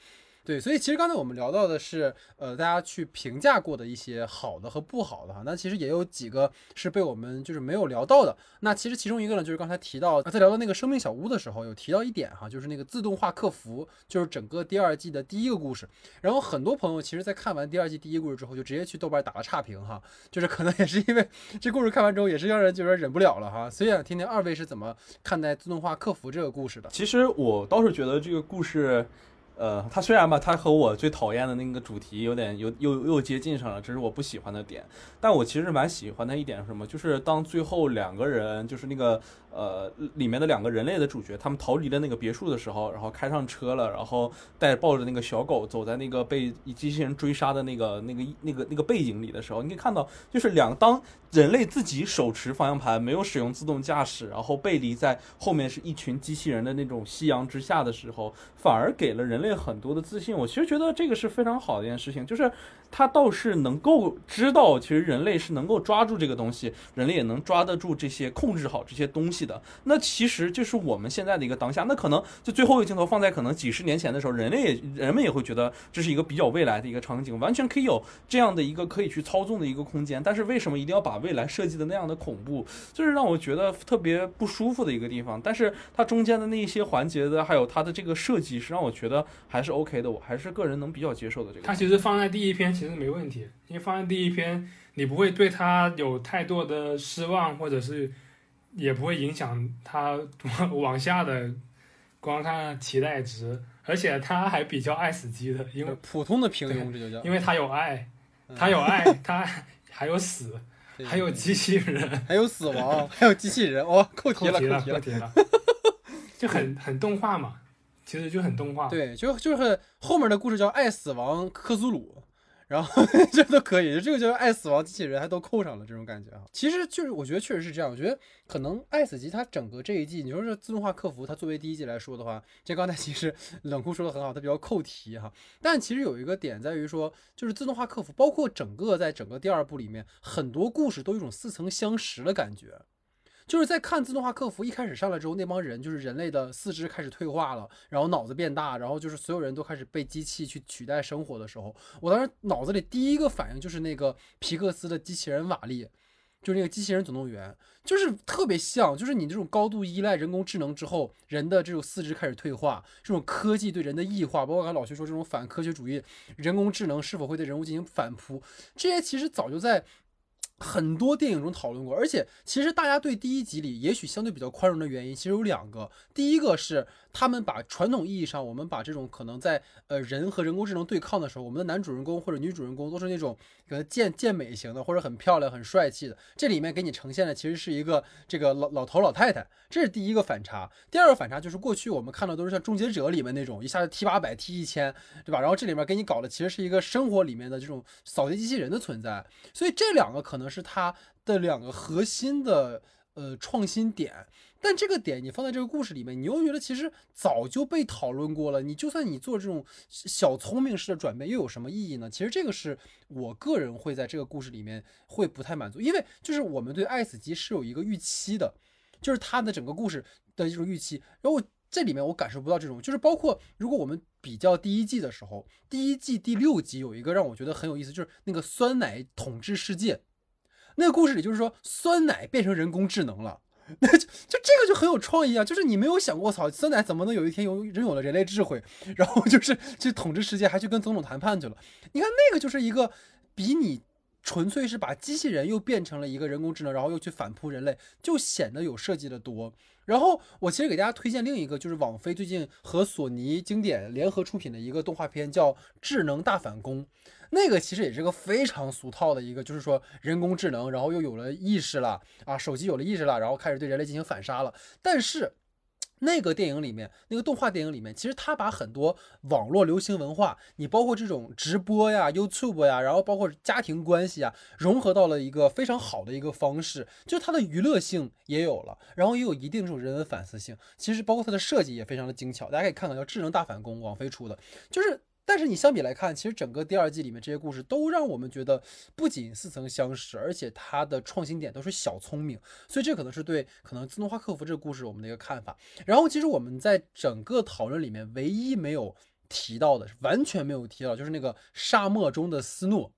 对，所以其实刚才我们聊到的是，呃，大家去评价过的一些好的和不好的哈，那其实也有几个是被我们就是没有聊到的。那其实其中一个呢，就是刚才提到，在聊到那个生命小屋的时候，有提到一点哈，就是那个自动化客服，就是整个第二季的第一个故事。然后很多朋友其实，在看完第二季第一故事之后，就直接去豆瓣打了差评哈，就是可能也是因为这故事看完之后，也是让人觉得忍不了了哈。所以想听听二位是怎么看待自动化客服这个故事的。其实我倒是觉得这个故事，呃，它虽然吧，它和我最讨厌的那个主题有点有又又接近上了，这是我不喜欢的点。但我其实蛮喜欢的一点是什么？就是当最后两个人，就是那个呃里面的两个人类的主角，他们逃离了那个别墅的时候，然后开上车了，然后带抱着那个小狗走在那个被机器人追杀的那个那个那个那个背景里的时候，你可以看到，就是两当人类自己手持方向盘，没有使用自动驾驶，然后背离在后面是一群机器人的那种夕阳之下的时候，反而给了人类很多的自信。我其实觉得这个是非常好的一件事情，就是他倒是能够知道，其实人类是能够抓住这个东西，人类也能抓得住这些，控制好这些东西的。那其实就是我们现在的一个当下。那可能就最后一个镜头放在可能几十年前的时候，人类也人们也会觉得这是一个比较未来的一个场景，完全可以有这样的一个可以去操纵的一个空间。但是为什么一定要把未来设计的那样的恐怖？就是让我觉得特别不舒服的一个地方。但是它中间的那一些环节的，还有它的这个设计，是让我觉得还是 OK 的，我还是个人能比较接受的这个。它其实放在第一篇其实没问题，因为放在第一篇，你不会对他有太多的失望，或者是也不会影响他 往下的观看期待值，而且他还比较爱死机的，因为普通的平庸，这就叫因为他有爱，他有爱，他还有死，还有机器人，还有死亡，还有机器人，哇、扣题了，扣题了，扣题了。扣题了，就很很动画嘛，其实就很动画。对，就就是后面的故事叫《爱死亡科苏鲁》，然后 这都可以，这个叫《爱死亡机器人》，还都扣上了这种感觉啊。其实就是我觉得确实是这样，我觉得可能《爱死机》它整个这一季，你说是自动化客服，它作为第一季来说的话，这刚才其实 冷酷说的很好，它比较扣题哈。但其实有一个点在于说，就是自动化客服，包括整个在整个第二部里面，很多故事都有一种似曾相识的感觉。就是在看自动化客服一开始上来之后，那帮人就是人类的四肢开始退化了，然后脑子变大，然后就是所有人都开始被机器去取代生活的时候，我当时脑子里第一个反应就是那个皮克斯的机器人瓦力，就是那个机器人总动员，就是特别像，就是你这种高度依赖人工智能之后，人的这种四肢开始退化，这种科技对人的异化，包括刚才老徐说这种反科学主义，人工智能是否会对人物进行反扑，这些其实早就在。很多电影中讨论过，而且其实大家对第一集里也许相对比较宽容的原因，其实有两个。第一个是他们把传统意义上我们把这种可能在呃人和人工智能对抗的时候，我们的男主人公或者女主人公都是那种可能健健美型的，或者很漂亮、很帅气的。这里面给你呈现的其实是一个这个老老头老太太，这是第一个反差。第二个反差就是过去我们看到都是像《终结者》里面那种一下子踢八百、踢一千，对吧？然后这里面给你搞的其实是一个生活里面的这种扫地机器人的存在，所以这两个可能是它的两个核心的呃创新点。但这个点你放在这个故事里面，你又觉得其实早就被讨论过了。你就算你做这种小聪明式的转变，又有什么意义呢？其实这个是我个人会在这个故事里面会不太满足，因为就是我们对爱死机是有一个预期的，就是它的整个故事的一种预期。然后这里面我感受不到这种，就是包括如果我们比较第一季的时候，第一季第六集有一个让我觉得很有意思，就是那个酸奶统治世界。那个故事里就是说酸奶变成人工智能了。那就就这个就很有创意啊！就是你没有想过，操，酸奶怎么能有一天有拥有了人类智慧，然后就是去统治世界，还去跟总统谈判去了？你看那个就是一个比你纯粹是把机器人又变成了一个人工智能，然后又去反扑人类，就显得有设计的多。然后我其实给大家推荐另一个，就是网飞最近和索尼经典联合出品的一个动画片，叫《智能大反攻》。那个其实也是个非常俗套的一个，就是说人工智能，然后又有了意识了啊，手机有了意识了，然后开始对人类进行反杀了。但是那个电影里面，那个动画电影里面，其实他把很多网络流行文化，你包括这种直播呀、YouTube 呀，然后包括家庭关系啊，融合到了一个非常好的一个方式，就是它的娱乐性也有了，然后也有一定这种人文反思性。其实包括它的设计也非常的精巧，大家可以看看叫《智能大反攻》，网飞出的，就是。但是你相比来看，其实整个第二季里面这些故事都让我们觉得不仅似曾相识，而且它的创新点都是小聪明，所以这可能是对可能自动化客服这个故事我们的一个看法。然后其实我们在整个讨论里面唯一没有提到的，完全没有提到，就是那个沙漠中的斯诺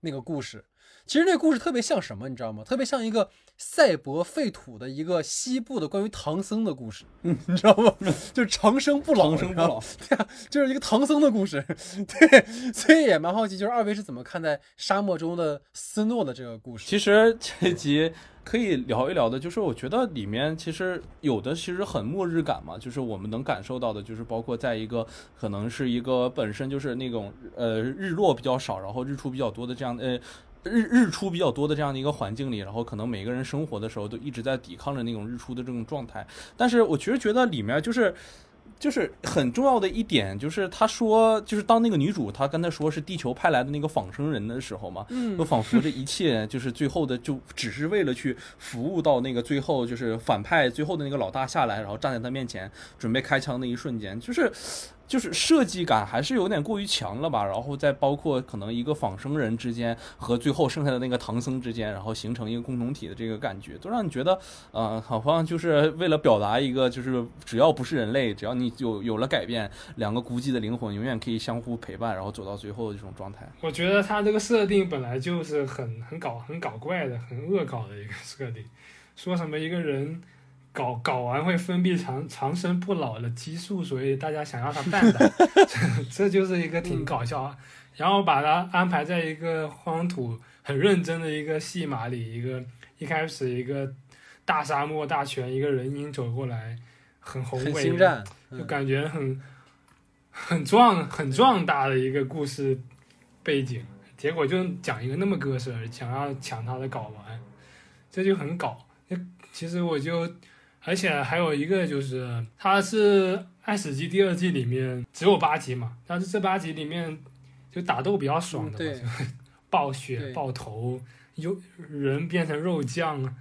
那个故事。其实那故事特别像什么，你知道吗？特别像一个赛博废土的一个西部的关于唐僧的故事，嗯，你知道吗？就是长生不老，长生不老，对啊，就是一个唐僧的故事，对，所以也蛮好奇，就是二位是怎么看待沙漠中的斯诺的这个故事？其实这集可以聊一聊的，就是我觉得里面其实有的其实很末日感嘛，就是我们能感受到的，就是包括在一个可能是一个本身就是那种呃日落比较少，然后日出比较多的这样呃。日日出比较多的这样的一个环境里，然后可能每个人生活的时候都一直在抵抗着那种日出的这种状态。但是我其实觉得里面就是，就是很重要的一点，就是他说，就是当那个女主她跟他说是地球派来的那个仿生人的时候嘛，嗯，就仿佛这一切就是最后的就只是为了去服务到那个最后就是反派最后的那个老大下来，然后站在他面前准备开枪那一瞬间，就是。就是设计感还是有点过于强了吧，然后再包括可能一个仿生人之间和最后剩下的那个唐僧之间，然后形成一个共同体的这个感觉，都让你觉得，呃，好像就是为了表达一个，就是只要不是人类，只要你有有了改变，两个孤寂的灵魂永远可以相互陪伴，然后走到最后的这种状态。我觉得他这个设定本来就是很很搞很搞怪的，很恶搞的一个设定，说什么一个人。搞搞完会分泌长长生不老的激素，所以大家想要他 蛋蛋，这就是一个挺搞笑。然后把他安排在一个荒土，很认真的一个戏码里，一个一开始一个大沙漠大全，一个人影走过来，很宏伟，就感觉很很壮很壮大的一个故事背景，结果就讲一个那么个事儿，想要抢他的睾丸，这就很搞。其实我就。而且还有一个就是，它是《爱死机》第二季里面只有八集嘛，但是这八集里面就打斗比较爽的，对，爆血、爆头，有人变成肉酱，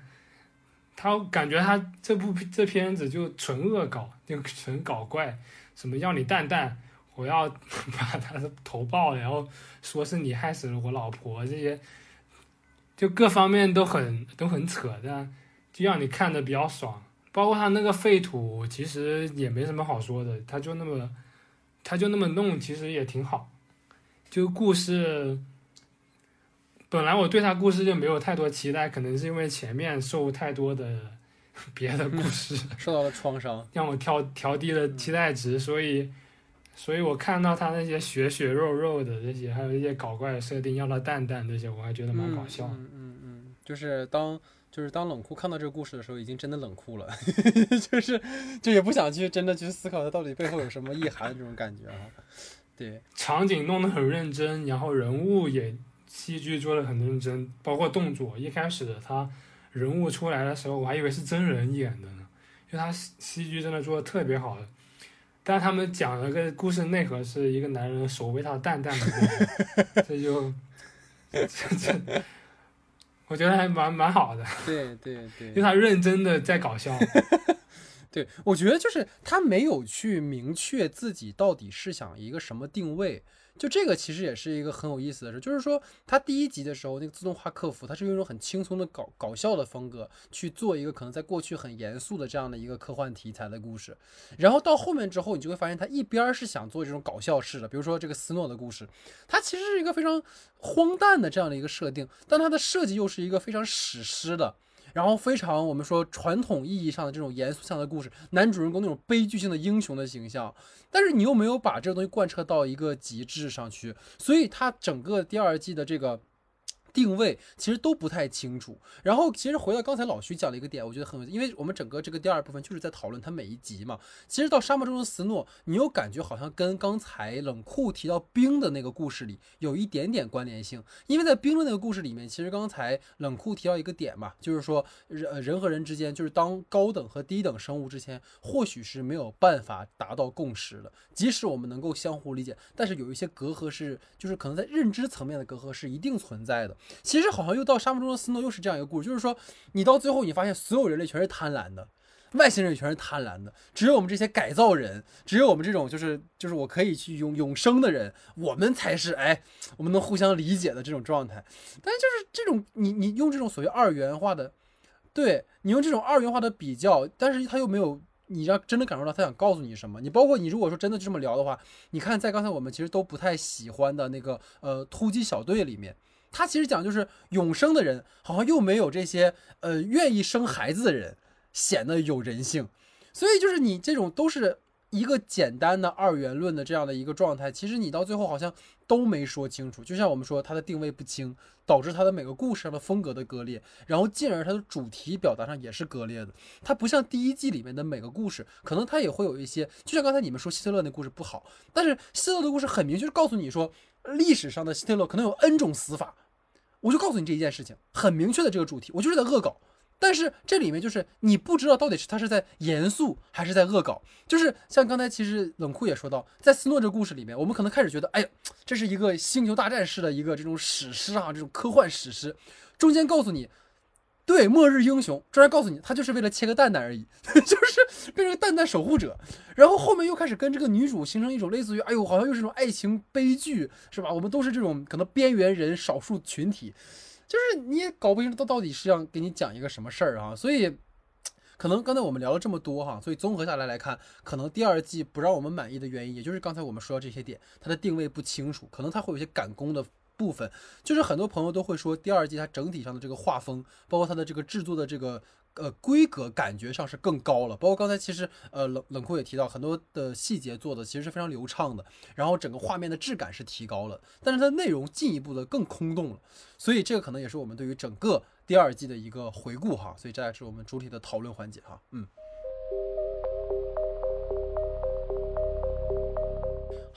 他感觉他这部这片子就纯恶搞，就纯搞怪，什么要你蛋蛋，我要 把他的头爆了，然后说是你害死了我老婆，这些就各方面都很都很扯的，就让你看的比较爽。包括他那个废土，其实也没什么好说的，他就那么，他就那么弄，其实也挺好。就故事，本来我对他故事就没有太多期待，可能是因为前面受太多的 别的故事 受到了创伤，让我调调低了期待值，所以，所以我看到他那些血血肉肉的这些，还有一些搞怪的设定，要他蛋蛋这些，我还觉得蛮搞笑。嗯嗯嗯。就是当就是当冷酷看到这个故事的时候，已经真的冷酷了，就是就也不想去真的去思考它到底背后有什么意涵这种感觉啊。对，场景弄得很认真，然后人物也戏剧做的很认真，包括动作。一开始他人物出来的时候，我还以为是真人演的呢，因为他戏戏剧真的做的特别好的。但是他们讲了个故事内核是一个男人守卫他的蛋蛋的故事，这就这这，我觉得还蛮蛮好的，对对对，因为他认真的在搞笑。对，我觉得就是他没有去明确自己到底是想一个什么定位，就这个其实也是一个很有意思的事，就是说他第一集的时候那个自动化客服，他是用一种很轻松的搞搞笑的风格去做一个可能在过去很严肃的这样的一个科幻题材的故事，然后到后面之后，你就会发现他一边是想做这种搞笑式的，比如说这个斯诺的故事，它其实是一个非常荒诞的这样的一个设定，但它的设计又是一个非常史诗的。然后非常我们说传统意义上的这种严肃向的故事，男主人公那种悲剧性的英雄的形象，但是你又没有把这个东西贯彻到一个极致上去，所以它整个第二季的这个。定位其实都不太清楚。然后，其实回到刚才老徐讲的一个点，我觉得很有，因为我们整个这个第二部分就是在讨论他每一集嘛。其实到沙漠中的斯诺，你又感觉好像跟刚才冷酷提到冰的那个故事里有一点点关联性，因为在冰的那个故事里面，其实刚才冷酷提到一个点嘛，就是说人人和人之间，就是当高等和低等生物之间，或许是没有办法达到共识的，即使我们能够相互理解，但是有一些隔阂是，就是可能在认知层面的隔阂是一定存在的。其实好像又到沙漠中的斯诺又是这样一个故事，就是说你到最后你发现所有人类全是贪婪的，外星人全是贪婪的，只有我们这些改造人，只有我们这种就是就是我可以去永永生的人，我们才是哎，我们能互相理解的这种状态。但是就是这种你你用这种所谓二元化的，对你用这种二元化的比较，但是他又没有你要真的感受到他想告诉你什么。你包括你如果说真的这么聊的话，你看在刚才我们其实都不太喜欢的那个呃突击小队里面。他其实讲就是永生的人，好像又没有这些呃愿意生孩子的人显得有人性，所以就是你这种都是一个简单的二元论的这样的一个状态，其实你到最后好像都没说清楚。就像我们说，他的定位不清，导致他的每个故事上的风格的割裂，然后进而他的主题表达上也是割裂的。它不像第一季里面的每个故事，可能它也会有一些，就像刚才你们说希特勒那故事不好，但是希特勒的故事很明确告诉你说，历史上的希特勒可能有 N 种死法。我就告诉你这一件事情，很明确的这个主题，我就是在恶搞。但是这里面就是你不知道到底是他是在严肃还是在恶搞。就是像刚才其实冷酷也说到，在斯诺这个故事里面，我们可能开始觉得，哎呀，这是一个星球大战式的一个这种史诗啊，这种科幻史诗，中间告诉你。对，末日英雄，突然告诉你，他就是为了切个蛋蛋而已，就是变成蛋蛋守护者。然后后面又开始跟这个女主形成一种类似于，哎呦，好像又是种爱情悲剧，是吧？我们都是这种可能边缘人、少数群体，就是你也搞不清楚他到底是要给你讲一个什么事儿啊。所以，可能刚才我们聊了这么多哈，所以综合下来来看，可能第二季不让我们满意的原因，也就是刚才我们说到这些点，它的定位不清楚，可能它会有些赶工的。部分就是很多朋友都会说，第二季它整体上的这个画风，包括它的这个制作的这个呃规格，感觉上是更高了。包括刚才其实呃冷冷酷也提到，很多的细节做的其实是非常流畅的，然后整个画面的质感是提高了，但是它内容进一步的更空洞了。所以这个可能也是我们对于整个第二季的一个回顾哈。所以这也是我们主体的讨论环节哈。嗯。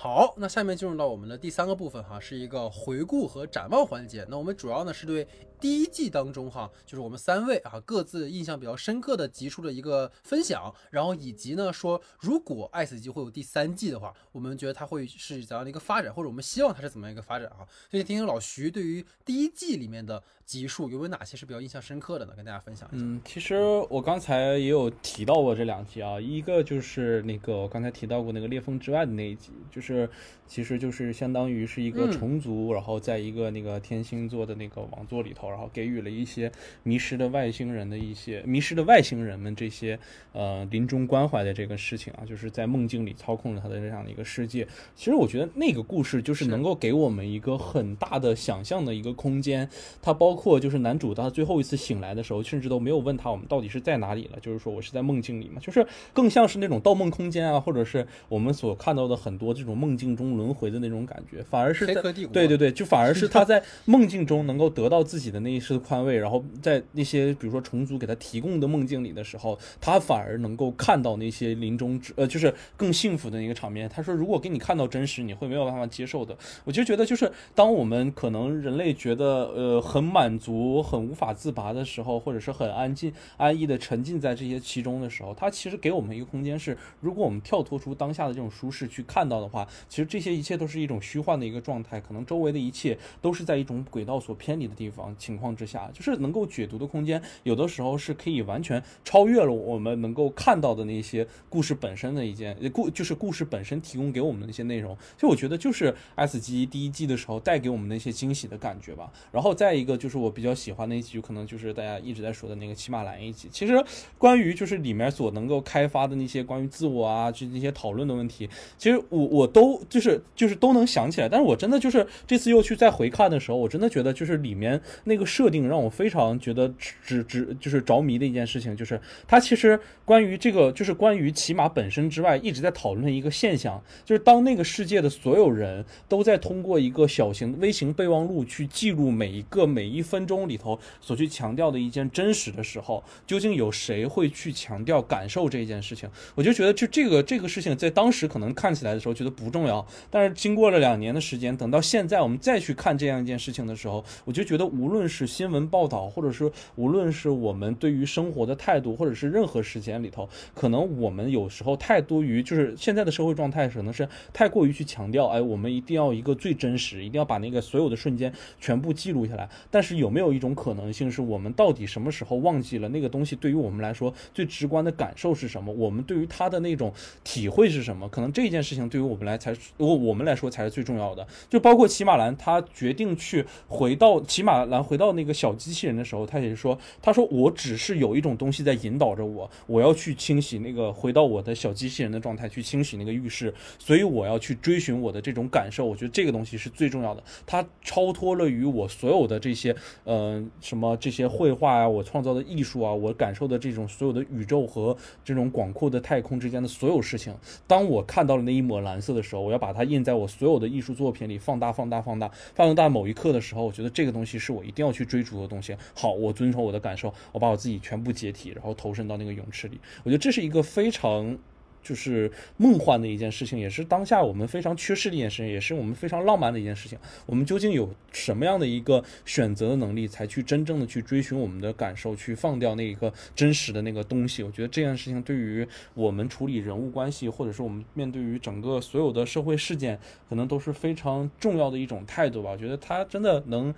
好，那下面进入到我们的第三个部分哈，是一个回顾和展望环节。那我们主要呢是对第一季当中哈，就是我们三位啊各自印象比较深刻的集数的一个分享，然后以及呢说，如果爱死机会有第三季的话，我们觉得它会是怎样的一个发展，或者我们希望它是怎么样一个发展啊？所以听听老徐对于第一季里面的集数有没有哪些是比较印象深刻的呢？跟大家分享一下。嗯，其实我刚才也有提到过这两集啊，一个就是那个我刚才提到过那个裂缝之外的那一集，就是。是，其实就是相当于是一个虫族，然后在一个那个天星座的那个王座里头，然后给予了一些迷失的外星人的一些迷失的外星人们这些呃临终关怀的这个事情啊，就是在梦境里操控了他的这样的一个世界。其实我觉得那个故事就是能够给我们一个很大的想象的一个空间。它包括就是男主他最后一次醒来的时候，甚至都没有问他我们到底是在哪里了，就是说我是在梦境里嘛，就是更像是那种盗梦空间啊，或者是我们所看到的很多这种。梦境中轮回的那种感觉，反而是在对对对，就反而是他在 梦境中能够得到自己的那一丝宽慰，然后在那些比如说虫族给他提供的梦境里的时候，他反而能够看到那些临终之呃，就是更幸福的那个场面。他说，如果给你看到真实，你会没有办法接受的。我就觉得，就是当我们可能人类觉得呃很满足、很无法自拔的时候，或者是很安静、安逸的沉浸在这些其中的时候，它其实给我们一个空间是，如果我们跳脱出当下的这种舒适去看到的话，其实这些一切都是一种虚幻的一个状态，可能周围的一切都是在一种轨道所偏离的地方情况之下，就是能够解读的空间，有的时候是可以完全超越了我们能够看到的那些故事本身的一件故，就是故事本身提供给我们的一些内容。就我觉得就是 S 级第一季的时候带给我们那些惊喜的感觉吧。然后再一个就是我比较喜欢的一集，可能就是大家一直在说的那个骑马兰一集。其实关于就是里面所能够开发的那些关于自我啊，就那些讨论的问题，其实我我都就是就是都能想起来。但是我真的就是这次又去再回看的时候，我真的觉得就是里面那个设定让我非常觉得只只就是着迷的一件事情，就是它其实关于这个就是关于骑马本身之外，一直在讨论一个现象，就是当那个世界的所有人都在通过一个小型微型备忘录去记录每一个每一分钟里头所去强调的一件真实的时候，究竟有谁会去强调感受这一件事情？我就觉得就这个这个事情在当时可能看起来的时候觉得不重要，但是经过了两年的时间，等到现在我们再去看这样一件事情的时候，我就觉得无论是新闻报道，或者是无论是我们对于生活的态度，或者是任何时间里头，可能我们有时候太多于就是现在的社会状态可能是太过于去强调，哎，我们一定要一个最真实，一定要把那个所有的瞬间全部记录下来。但是有没有一种可能性，是我们到底什么时候忘记了那个东西对于我们来说最直观的感受是什么？我们对于它的那种体会是什么？可能这件事情对于我们来才，我我们来说才是最重要的。就包括骑马兰，他决定去回到骑马兰回到那个小机器人的时候，他也是说，他说我只是有一种东西在引导着我，我要去清洗那个回到我的小机器人的状态，去清洗那个浴室，所以我要去追寻我的这种感受。我觉得这个东西是最重要的，它超脱了于我所有的这些，呃，什么这些绘画啊，我创造的艺术啊，我感受的这种所有的宇宙和这种广阔的太空之间的所有事情。当我看到了那一抹蓝色的时候，我要把它印在我所有的艺术作品里，放大、放大、放大，放大某一刻的时候，我觉得这个东西是我一定要去追逐的东西。好，我遵从我的感受，我把我自己全部解体，然后投身到那个泳池里。我觉得这是一个非常。就是梦幻的一件事情，也是当下我们非常缺失的一件事情，也是我们非常浪漫的一件事情。我们究竟有什么样的一个选择的能力，才去真正的去追寻我们的感受，去放掉那一个真实的那个东西？我觉得这件事情对于我们处理人物关系，或者是我们面对于整个所有的社会事件，可能都是非常重要的一种态度吧。我觉得它真的能。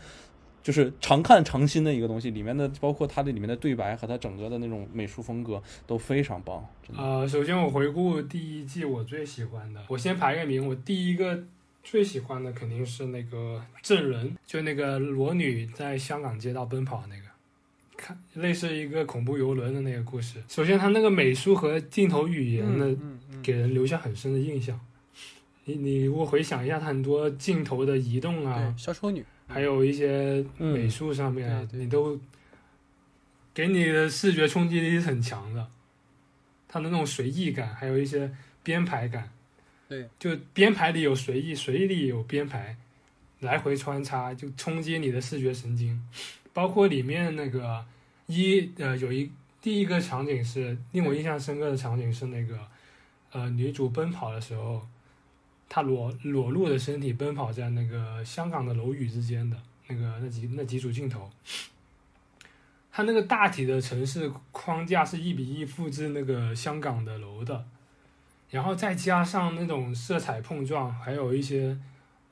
就是常看常新的一个东西，里面的包括它的里面的对白和它整个的那种美术风格都非常棒。呃，首先我回顾第一季，我最喜欢的，我先排个名，我第一个最喜欢的肯定是那个证人，就那个裸女在香港街道奔跑那个，看类似一个恐怖游轮的那个故事。首先，它那个美术和镜头语言的，给人留下很深的印象。你你如果回想一下，它很多镜头的移动啊，对，小丑女，还有一些美术上面你都给你的视觉冲击力是很强的。它的那种随意感，还有一些编排感，对，就编排里有随意，随意里有编排，来回穿插，就冲击你的视觉神经。包括里面那个一呃，有一第一个场景是令我印象深刻的场景是那个呃女主奔跑的时候，他裸裸露的身体奔跑在那个香港的楼宇之间的那个那几那几组镜头。他那个大体的城市框架是一比一复制那个香港的楼的，然后再加上那种色彩碰撞，还有一些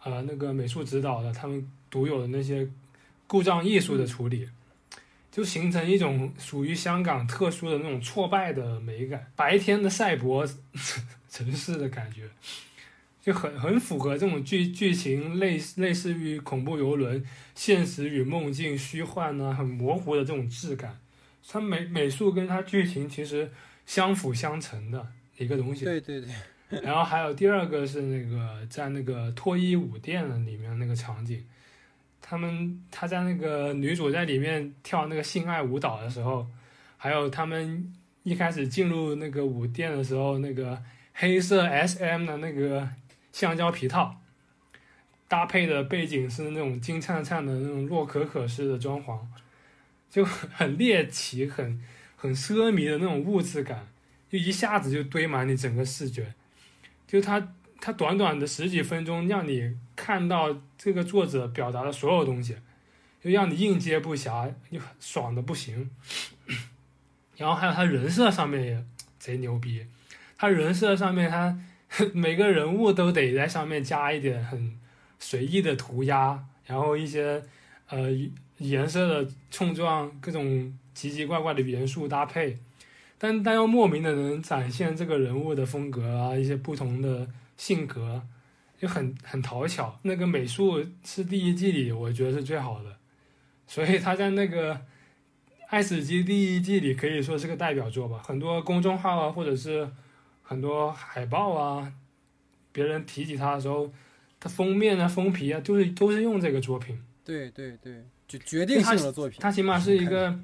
呃那个美术指导的他们独有的那些故障艺术的处理，就形成一种属于香港特殊的那种挫败的美感，白天的赛博 城市的感觉。就很很符合这种剧剧情类类似于恐怖游轮、现实与梦境、虚幻呢、很模糊的这种质感。它美美术跟它剧情其实相辅相成的一个东西。对对对，然后还有第二个是那个在那个脱衣舞店的里面那个场景，他们他在那个女主在里面跳那个性爱舞蹈的时候，还有他们一开始进入那个舞店的时候，那个黑色 S M 的那个橡胶皮套，搭配的背景是那种金灿灿的那种洛可可式的装潢，就很猎奇、很很奢靡的那种物质感，就一下子就堆满你整个视觉。就它它短短的十几分钟，让你看到这个作者表达的所有东西，就让你应接不暇，就爽的不行。然后还有他人设上面也贼牛逼，他人设上面他 每个人物都得在上面加一点很随意的涂鸦，然后一些呃颜色的冲撞，各种奇奇怪怪的元素搭配，但但又莫名的能展现这个人物的风格啊，一些不同的性格，就很很讨巧。那个美术是第一季里我觉得是最好的，所以他在那个。《爱死机》第一季里可以说是个代表作吧，很多公众号啊，或者是很多海报啊，别人提起他的时候，他封面啊、封皮啊，就是都是用这个作品。对对对，就决定性的作品。它起码是一个，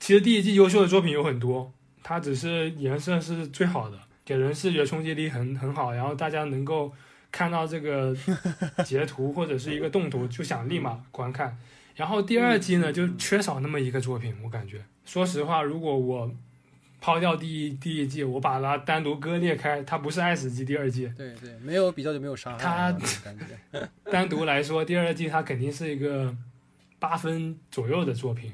其实第一季优秀的作品有很多，它只是颜色是最好的，给人视觉冲击力很很好，然后大家能够看到这个 截图或者是一个动图，就想立马观看。然后第二季呢，就缺少那么一个作品，我感觉。说实话，如果我抛掉第一第一季，我把它单独割裂开，它不是《爱死机》第二季。对对，没有比较就没有伤害。它 单独来说，第二季它肯定是一个八分左右的作品。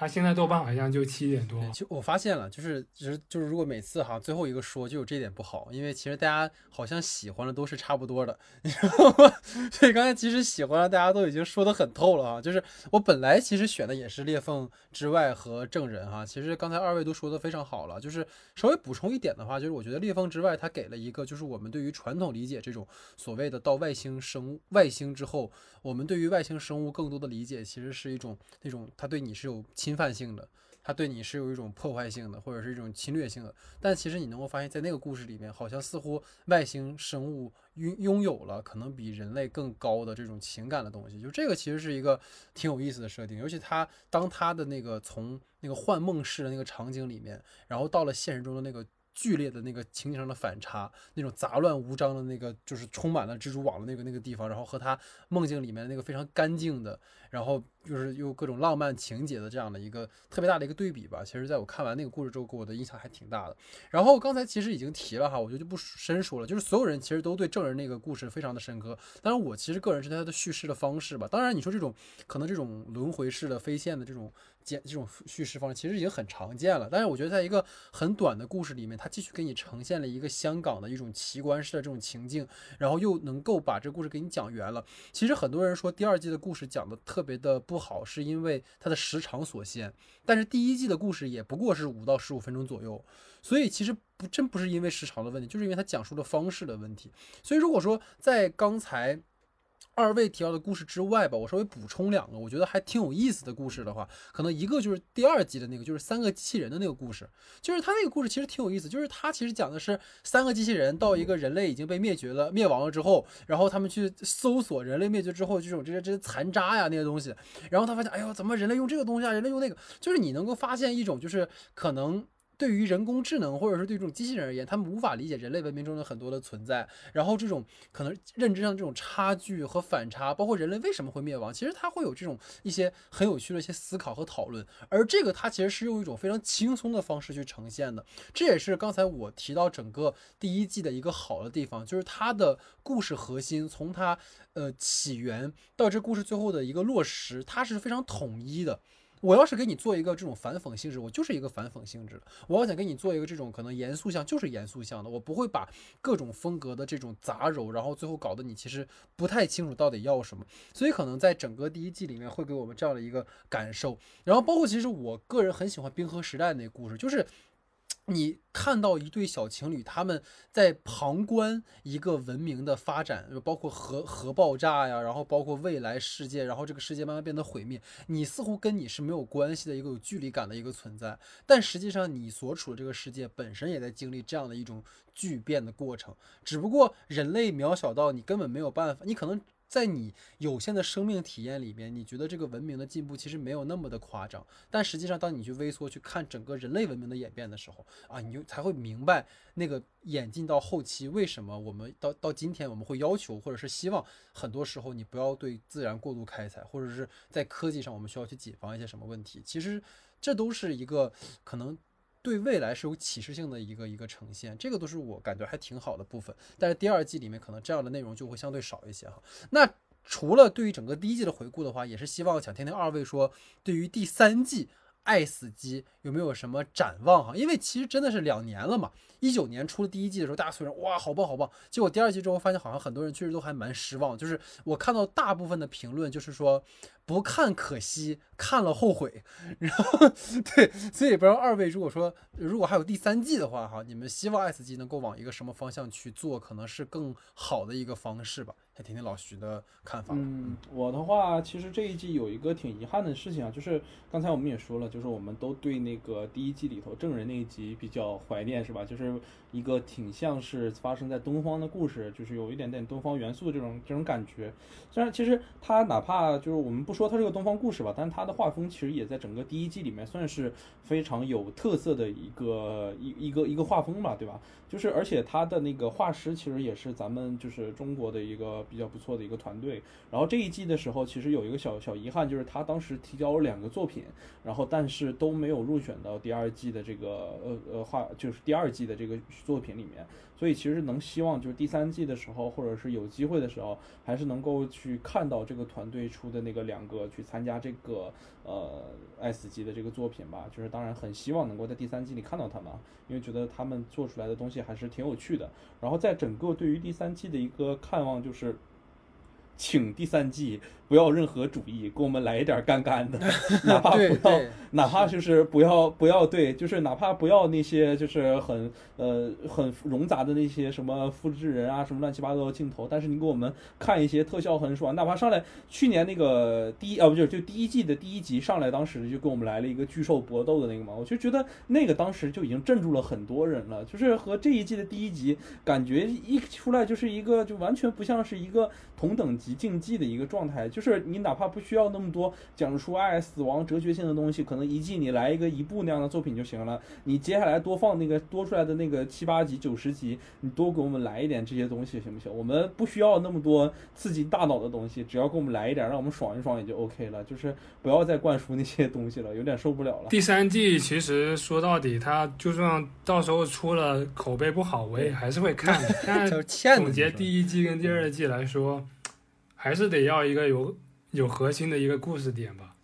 他现在豆瓣好像就七点多。其实我发现了，就是其实就是如果每次哈最后一个说就有这点不好，因为其实大家好像喜欢的都是差不多的，你知道吗？所以刚才其实喜欢的大家都已经说的很透了啊。就是我本来其实选的也是裂缝之外和证人哈。其实刚才二位都说的非常好了，就是稍微补充一点的话，就是我觉得裂缝之外它给了一个就是我们对于传统理解这种所谓的到外星生物外星之后，我们对于外星生物更多的理解其实是一种那种它对你是有亲侵犯性的，他对你是有一种破坏性的，或者是一种侵略性的。但其实你能够发现，在那个故事里面，好像似乎外星生物拥拥有了可能比人类更高的这种情感的东西。就这个其实是一个挺有意思的设定，尤其他当他的那个从那个幻梦式的那个场景里面，然后到了现实中的那个。剧烈的那个情景上的反差，那种杂乱无章的那个，就是充满了蜘蛛网的那个那个地方，然后和他梦境里面那个非常干净的，然后就是又各种浪漫情节的这样的一个特别大的一个对比吧。其实，在我看完那个故事之后，给我的印象还挺大的。然后刚才其实已经提了哈，我觉得就不深说了。就是所有人其实都对证人那个故事非常的深刻。当然，我其实个人是他的叙事的方式吧。当然，你说这种可能这种轮回式的飞线的这种。简这种叙事方式其实已经很常见了，但是我觉得在一个很短的故事里面，它继续给你呈现了一个香港的一种奇观式的这种情境，然后又能够把这故事给你讲圆了。其实很多人说第二季的故事讲的特别的不好，是因为它的时长所限，但是第一季的故事也不过是五到十五分钟左右，所以其实不真不是因为时长的问题，就是因为它讲述的方式的问题。所以如果说在刚才。二位提到的故事之外吧，我稍微补充两个，我觉得还挺有意思的故事的话，可能一个就是第二集的那个，就是三个机器人的那个故事，就是他那个故事其实挺有意思，就是他其实讲的是三个机器人到一个人类已经被灭绝了、灭亡了之后，然后他们去搜索人类灭绝之后这种这些这些残渣呀那些东西，然后他发现，哎呦，怎么人类用这个东西啊？人类用那个，就是你能够发现一种就是可能。对于人工智能，或者是对这种机器人而言，他们无法理解人类文明中的很多的存在，然后这种可能认知上这种差距和反差，包括人类为什么会灭亡，其实它会有这种一些很有趣的一些思考和讨论。而这个它其实是用一种非常轻松的方式去呈现的，这也是刚才我提到整个第一季的一个好的地方，就是它的故事核心从它呃起源到这故事最后的一个落实，它是非常统一的。我要是给你做一个这种反讽性质，我就是一个反讽性质的。我要想给你做一个这种可能严肃向，就是严肃向的。我不会把各种风格的这种杂糅，然后最后搞得你其实不太清楚到底要什么。所以可能在整个第一季里面会给我们这样的一个感受。然后包括其实我个人很喜欢冰河时代那故事，就是。你看到一对小情侣，他们在旁观一个文明的发展，包括核核爆炸呀，然后包括未来世界，然后这个世界慢慢变得毁灭。你似乎跟你是没有关系的一个有距离感的一个存在，但实际上你所处的这个世界本身也在经历这样的一种巨变的过程。只不过人类渺小到你根本没有办法，你可能。在你有限的生命体验里面，你觉得这个文明的进步其实没有那么的夸张，但实际上，当你去微缩去看整个人类文明的演变的时候，啊，你就才会明白那个演进到后期，为什么我们到到今天我们会要求或者是希望，很多时候你不要对自然过度开采，或者是在科技上我们需要去谨防一些什么问题。其实这都是一个可能。对未来是有启示性的一个一个呈现，这个都是我感觉还挺好的部分。但是第二季里面可能这样的内容就会相对少一些哈。那除了对于整个第一季的回顾的话，也是希望想听听二位说对于第三季。爱死机有没有什么展望哈？因为其实真的是两年了嘛。一九年出了第一季的时候，大家虽然哇好棒好棒，结果第二季之后发现好像很多人确实都还蛮失望。就是我看到大部分的评论就是说不看可惜，看了后悔。然后对，所以不知道二位如果说如果还有第三季的话哈，你们希望爱死机能够往一个什么方向去做，可能是更好的一个方式吧？来听听老徐的看法。嗯，我的话其实这一季有一个挺遗憾的事情啊，就是刚才我们也说了。就是我们都对那个第一季里头证人那一集比较怀念，是吧？就是一个挺像是发生在东方的故事，就是有一点点东方元素的这种这种感觉。虽然其实它哪怕就是我们不说它是个东方故事吧，但他的画风其实也在整个第一季里面算是非常有特色的一个一一个一个画风吧，对吧？就是而且它的那个画师其实也是咱们就是中国的一个比较不错的一个团队。然后这一季的时候，其实有一个小小遗憾，就是他当时提交了两个作品，然后但是都没有入选到第二季的这个呃呃画，就是第二季的这个作品里面。所以其实能希望就是第三季的时候，或者是有机会的时候，还是能够去看到这个团队出的那个两个去参加这个呃爱死机的这个作品吧。就是当然很希望能够在第三季里看到他们，因为觉得他们做出来的东西还是挺有趣的。然后在整个对于第三季的一个看望就是，请第三季。不要任何主义，给我们来一点干干的，哪怕不要，哪怕就是不要不要对，就是哪怕不要那些就是很呃很冗杂的那些什么复制人啊什么乱七八糟的镜头，但是你给我们看一些特效很爽，哪怕上来去年那个第一啊不就就第一季的第一集上来，当时就给我们来了一个巨兽搏斗的那个嘛，我就觉得那个当时就已经镇住了很多人了，就是和这一季的第一集感觉一出来就是一个就完全不像是一个同等级竞技的一个状态，就。是你哪怕不需要那么多讲述爱死亡哲学性的东西，可能一季你来一个一部那样的作品就行了。你接下来多放那个多出来的那个七八集九十集，你多给我们来一点这些东西行不行？我们不需要那么多刺激大脑的东西，只要给我们来一点，让我们爽一爽也就 OK 了。就是不要再灌输那些东西了，有点受不了了。第三季其实说到底，它就算到时候出了口碑不好，我也还是会看的。但总结第一季跟第二季来说。还是得要一个有有核心的一个故事点吧。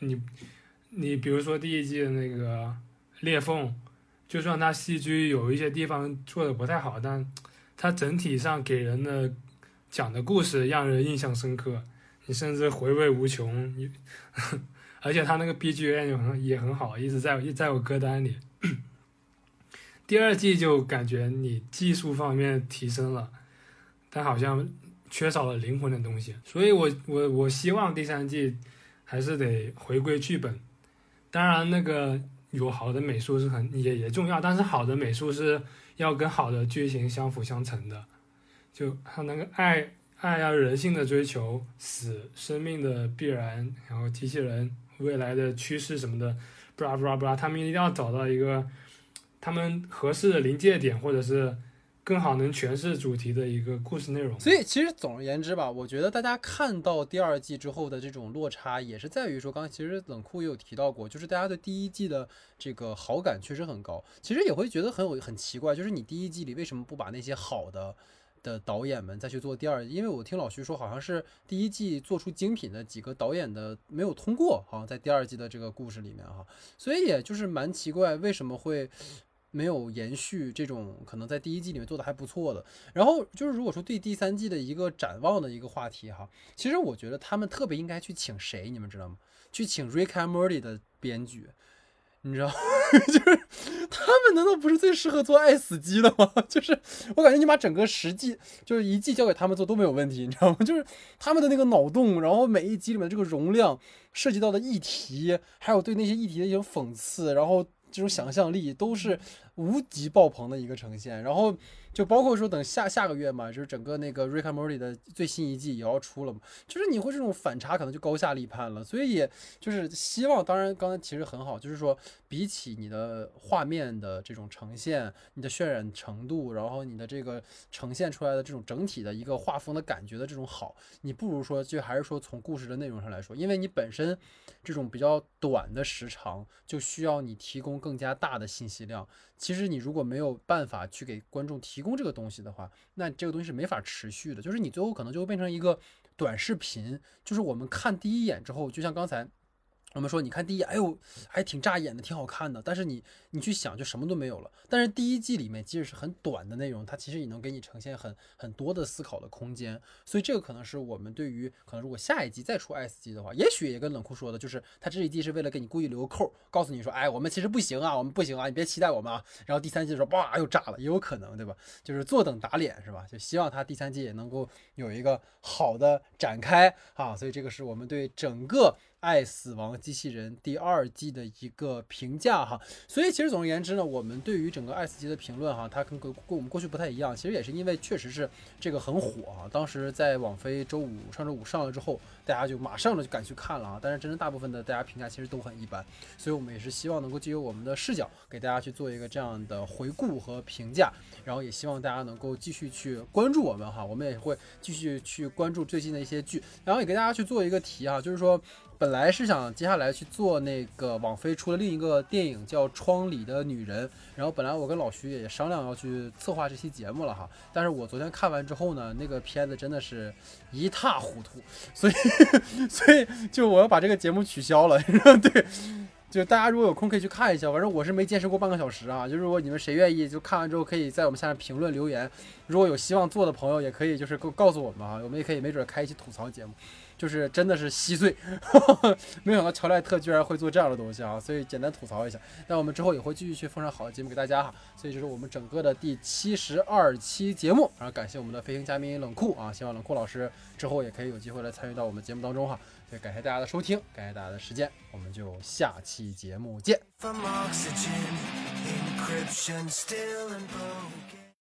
你你比如说第一季的那个裂缝，就算它戏剧有一些地方做的不太好，但它整体上给人的讲的故事让人印象深刻，你甚至回味无穷。你 而且它那个 BGM 也很也很好，一直在一在我歌单里。第二季就感觉你技术方面提升了，但好像。缺少了灵魂的东西，所以我我我希望第三季还是得回归剧本。当然，那个有好的美术是很也也重要，但是好的美术是要跟好的剧情相辅相成的。就他那个爱爱要人性的追求，死生命的必然，然后机器人未来的趋势什么的，布拉布拉布拉，他们一定要找到一个他们合适的临界点，或者是。更好能诠释主题的一个故事内容。所以其实总而言之吧，我觉得大家看到第二季之后的这种落差，也是在于说，刚刚其实冷酷也有提到过，就是大家对第一季的这个好感确实很高。其实也会觉得很有很奇怪，就是你第一季里为什么不把那些好的的导演们再去做第二？因为我听老徐说，好像是第一季做出精品的几个导演的没有通过，好像在第二季的这个故事里面哈，所以也就是蛮奇怪，为什么会。没有延续这种可能在第一季里面做的还不错的，然后就是如果说对第三季的一个展望的一个话题哈，其实我觉得他们特别应该去请谁，你们知道吗？去请 Rick and Morty 的编剧，你知道，就是他们难道不是最适合做爱死机的吗？就是我感觉你把整个十季就是一季交给他们做都没有问题，你知道吗？就是他们的那个脑洞，然后每一集里面这个容量涉及到的议题，还有对那些议题的一种讽刺，然后。这种想象力都是无极爆棚的一个呈现。然后就包括说等下下个月嘛，就是整个那个《Rick and Morty》的最新一季也要出了嘛，就是你会这种反差可能就高下立判了。所以也就是希望，当然刚才其实很好，就是说比起你的画面的这种呈现，你的渲染程度，然后你的这个呈现出来的这种整体的一个画风的感觉的这种好，你不如说就还是说从故事的内容上来说，因为你本身这种比较短的时长，就需要你提供更加大的信息量。其实你如果没有办法去给观众提供这个东西的话，那这个东西是没法持续的，就是你最后可能就会变成一个短视频，就是我们看第一眼之后，就像刚才。我们说，你看第一，哎呦，还挺扎眼的，挺好看的。但是你，你去想，就什么都没有了。但是第一季里面，即使是很短的内容，它其实也能给你呈现很很多的思考的空间。所以这个可能是我们对于可能如果下一季再出 S 季的话，也许也跟冷酷说的，就是他这一季是为了给你故意留个扣，告诉你说，哎，我们其实不行啊，我们不行啊，你别期待我们啊。然后第三季的时候，哇，又炸了，也有可能，对吧？就是坐等打脸，是吧？就希望他第三季也能够有一个好的展开啊。所以这个是我们对整个。《爱死亡机器人》第二季的一个评价哈，所以其实总而言之呢，我们对于整个《爱死机》的评论哈，它跟跟跟我们过去不太一样。其实也是因为确实是这个很火啊，当时在网飞周五上周五上了之后，大家就马上的就赶去看了啊。但是真正大部分的大家评价其实都很一般，所以我们也是希望能够借由我们的视角给大家去做一个这样的回顾和评价，然后也希望大家能够继续去关注我们哈，我们也会继续去关注最近的一些剧，然后也给大家去做一个题啊，就是说。本来是想接下来去做那个网飞出了另一个电影叫《窗里的女人》，然后本来我跟老徐也商量要去策划这期节目了哈，但是我昨天看完之后呢，那个片子真的是一塌糊涂，所以所以就我要把这个节目取消了。对，就大家如果有空可以去看一下，反正我是没坚持过半个小时啊。就如果你们谁愿意，就看完之后可以在我们下面评论留言。如果有希望做的朋友，也可以就是告告诉我们啊，我们也可以没准开一期吐槽节目。就是真的是稀碎，没想到乔莱特居然会做这样的东西啊！所以简单吐槽一下。那我们之后也会继续去奉上好的节目给大家哈。所以这是我们整个的第七十二期节目，然后感谢我们的飞行嘉宾冷酷啊，希望冷酷老师之后也可以有机会来参与到我们节目当中哈。所以感谢大家的收听，感谢大家的时间，我们就下期节目见。from oxygen,